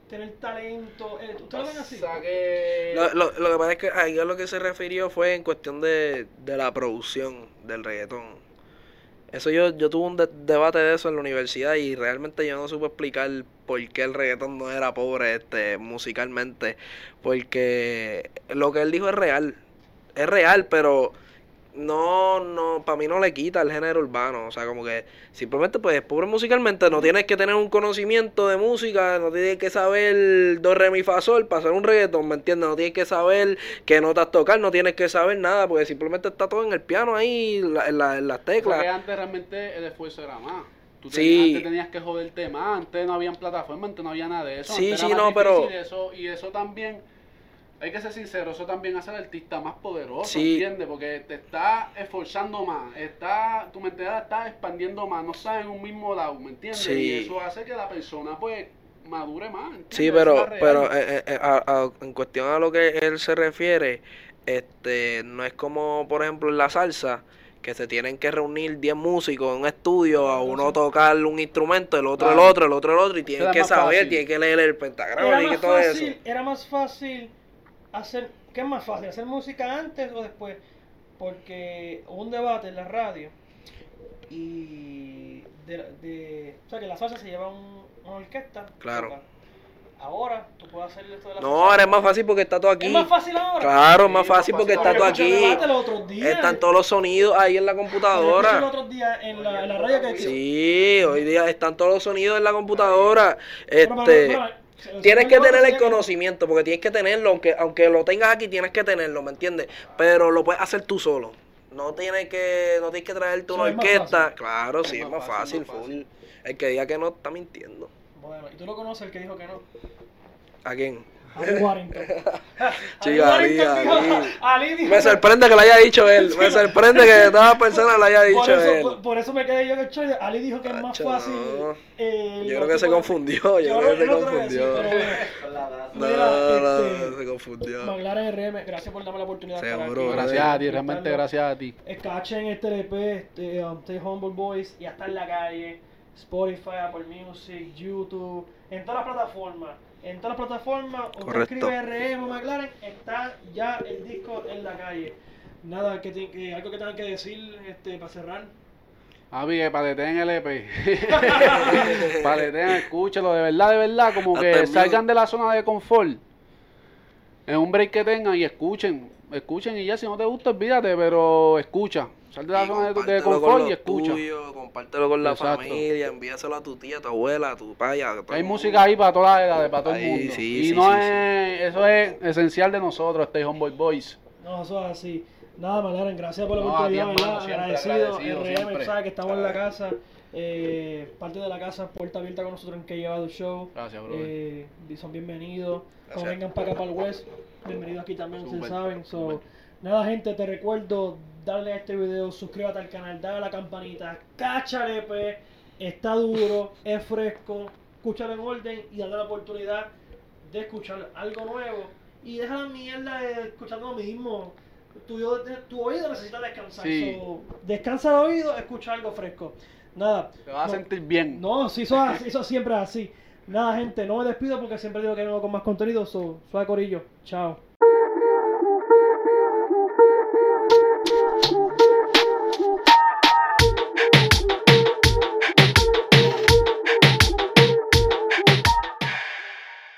tener talento. Eh, ¿Usted lo ven así? O sea que... Lo, lo, lo que pasa es que ahí a lo que se refirió fue en cuestión de, de la producción del reggaetón. Eso yo, yo tuve un de- debate de eso en la universidad y realmente yo no supe explicar por qué el reggaetón no era pobre este musicalmente. Porque lo que él dijo es real. Es real, pero no, no, para mí no le quita el género urbano. O sea, como que simplemente, pues, pobre musicalmente, no tienes que tener un conocimiento de música, no tienes que saber do, re, mi, fa, sol para hacer un reggaetón, ¿me entiendes? No tienes que saber qué notas tocar, no tienes que saber nada, porque simplemente está todo en el piano ahí, la- en, la- en las Porque teclas. antes realmente el esfuerzo era más. Tú Sí. tenías, antes tenías que joderte más, antes no habían plataformas, antes no había nada de eso. Sí, antes sí, era más no, pero- Eso, y eso también, hay que ser sincero, eso también hace al artista más poderoso, Sí. ¿entiendes? Porque te está esforzando más, está, tu mentalidad está expandiendo más, no está en un mismo lado, ¿me entiendes? Sí. Y eso hace que la persona, pues, madure más, ¿entiendes? Sí, pero, pero eh, eh, a- a- en cuestión a lo que él se refiere, este, no es como, por ejemplo, en la salsa, que se tienen que reunir 10 músicos en un estudio, a uno tocar un instrumento, el otro el otro, el otro el otro, y tienen Era que saber, fácil. tienen que leer el pentagrama y que más, todo fácil, eso. era más fácil hacer. ¿Qué es más fácil? ¿Hacer música antes o después? Porque hubo un debate en la radio y. De, de- o sea, que la salsa se lleva un- una orquesta. Claro. toca. Ahora tú puedes hacer esto de la No, salsa. ahora es más fácil porque está todo aquí. ¿Es más fácil ahora? Claro, es Sí, más más fácil porque fácil. está todo aquí. debate los otros días. Están todos los sonidos ahí en la computadora. otro día en la, en la radio que Sí, hoy día están todos los sonidos en la computadora. Pero, pero, Este, pero, Tienes que tener el conocimiento, porque tienes que tenerlo, aunque, aunque lo tengas aquí, tienes que tenerlo, ¿me entiendes? Pero lo puedes hacer tú solo. No tienes que, no tienes que traerte una Eso es más orquesta. Claro, sí, Es es más fácil, fácil, full. El que diga que no está mintiendo. Bueno, y tú lo conoces el que dijo que no. ¿A quién? Ali Warrington. Chica, Ali Ali, Me sorprende que lo haya dicho él. Me sorprende que todas las personas lo haya por dicho eso, él. por, por eso me quedé yo en el show. Ali dijo que es más Acho, fácil. no. eh, Yo creo que se confundió. Yo Yo creo que se que confundió. No, Mira, no, este, se confundió. McLaren RM, gracias por darme la oportunidad Seguro. Gracias a ti, realmente gracias a ti. Escachen este LP, este, um, Stay Humble Boys, y hasta en la calle, Spotify, Apple Music, YouTube, en todas las plataformas. En todas las plataformas, usted Correcto. escribe RM McLaren, está ya el disco en la calle. Nada, que, te- que algo que tengan que decir este, para cerrar. Avi, que paleteen el EP. paleteen, escúchelo, de verdad, de verdad, como Hasta que salgan de la zona de confort. En un break que tengan y escuchen. Escuchen y ya, si no te gusta, olvídate, pero escucha. Sal de la Y zona de, de con y escucha. tuyos, compártelo con la Exacto. familia, envíaselo a tu tía, a tu abuela, a tu paya. a todo Hay música ahí para todas las edades, para todo el mundo. sí, y sí, no sí, es, eso es esencial de nosotros, Stay Homeboy Boys. No, eso es así. Nada, McLaren, gracias por la No, oportunidad, ¿verdad? siempre agradecido. agradecido, RM, siempre. sabe que estamos en la casa. Eh, parte de la casa, puerta abierta con nosotros en que llevado el show. Gracias, brother. Eh, son bienvenidos. Cuando vengan para acá, para el West, bienvenidos aquí también, ustedes saben. So, nada, gente, te recuerdo darle a este video, suscríbete al canal, dale a la campanita, cáchale, pues, está duro, es fresco, escúchalo en orden y dale la oportunidad de escuchar algo nuevo. Y deja la mierda de escuchar lo mismo. Tu, oído- tu oído necesita descansar. Sí. So, descansa el oído, escucha algo fresco. Nada. Te vas a sentir bien. no, sí, eso, eso siempre es así. Nada, gente, no me despido porque siempre digo que no con más contenido. So, suave corillo. Chao.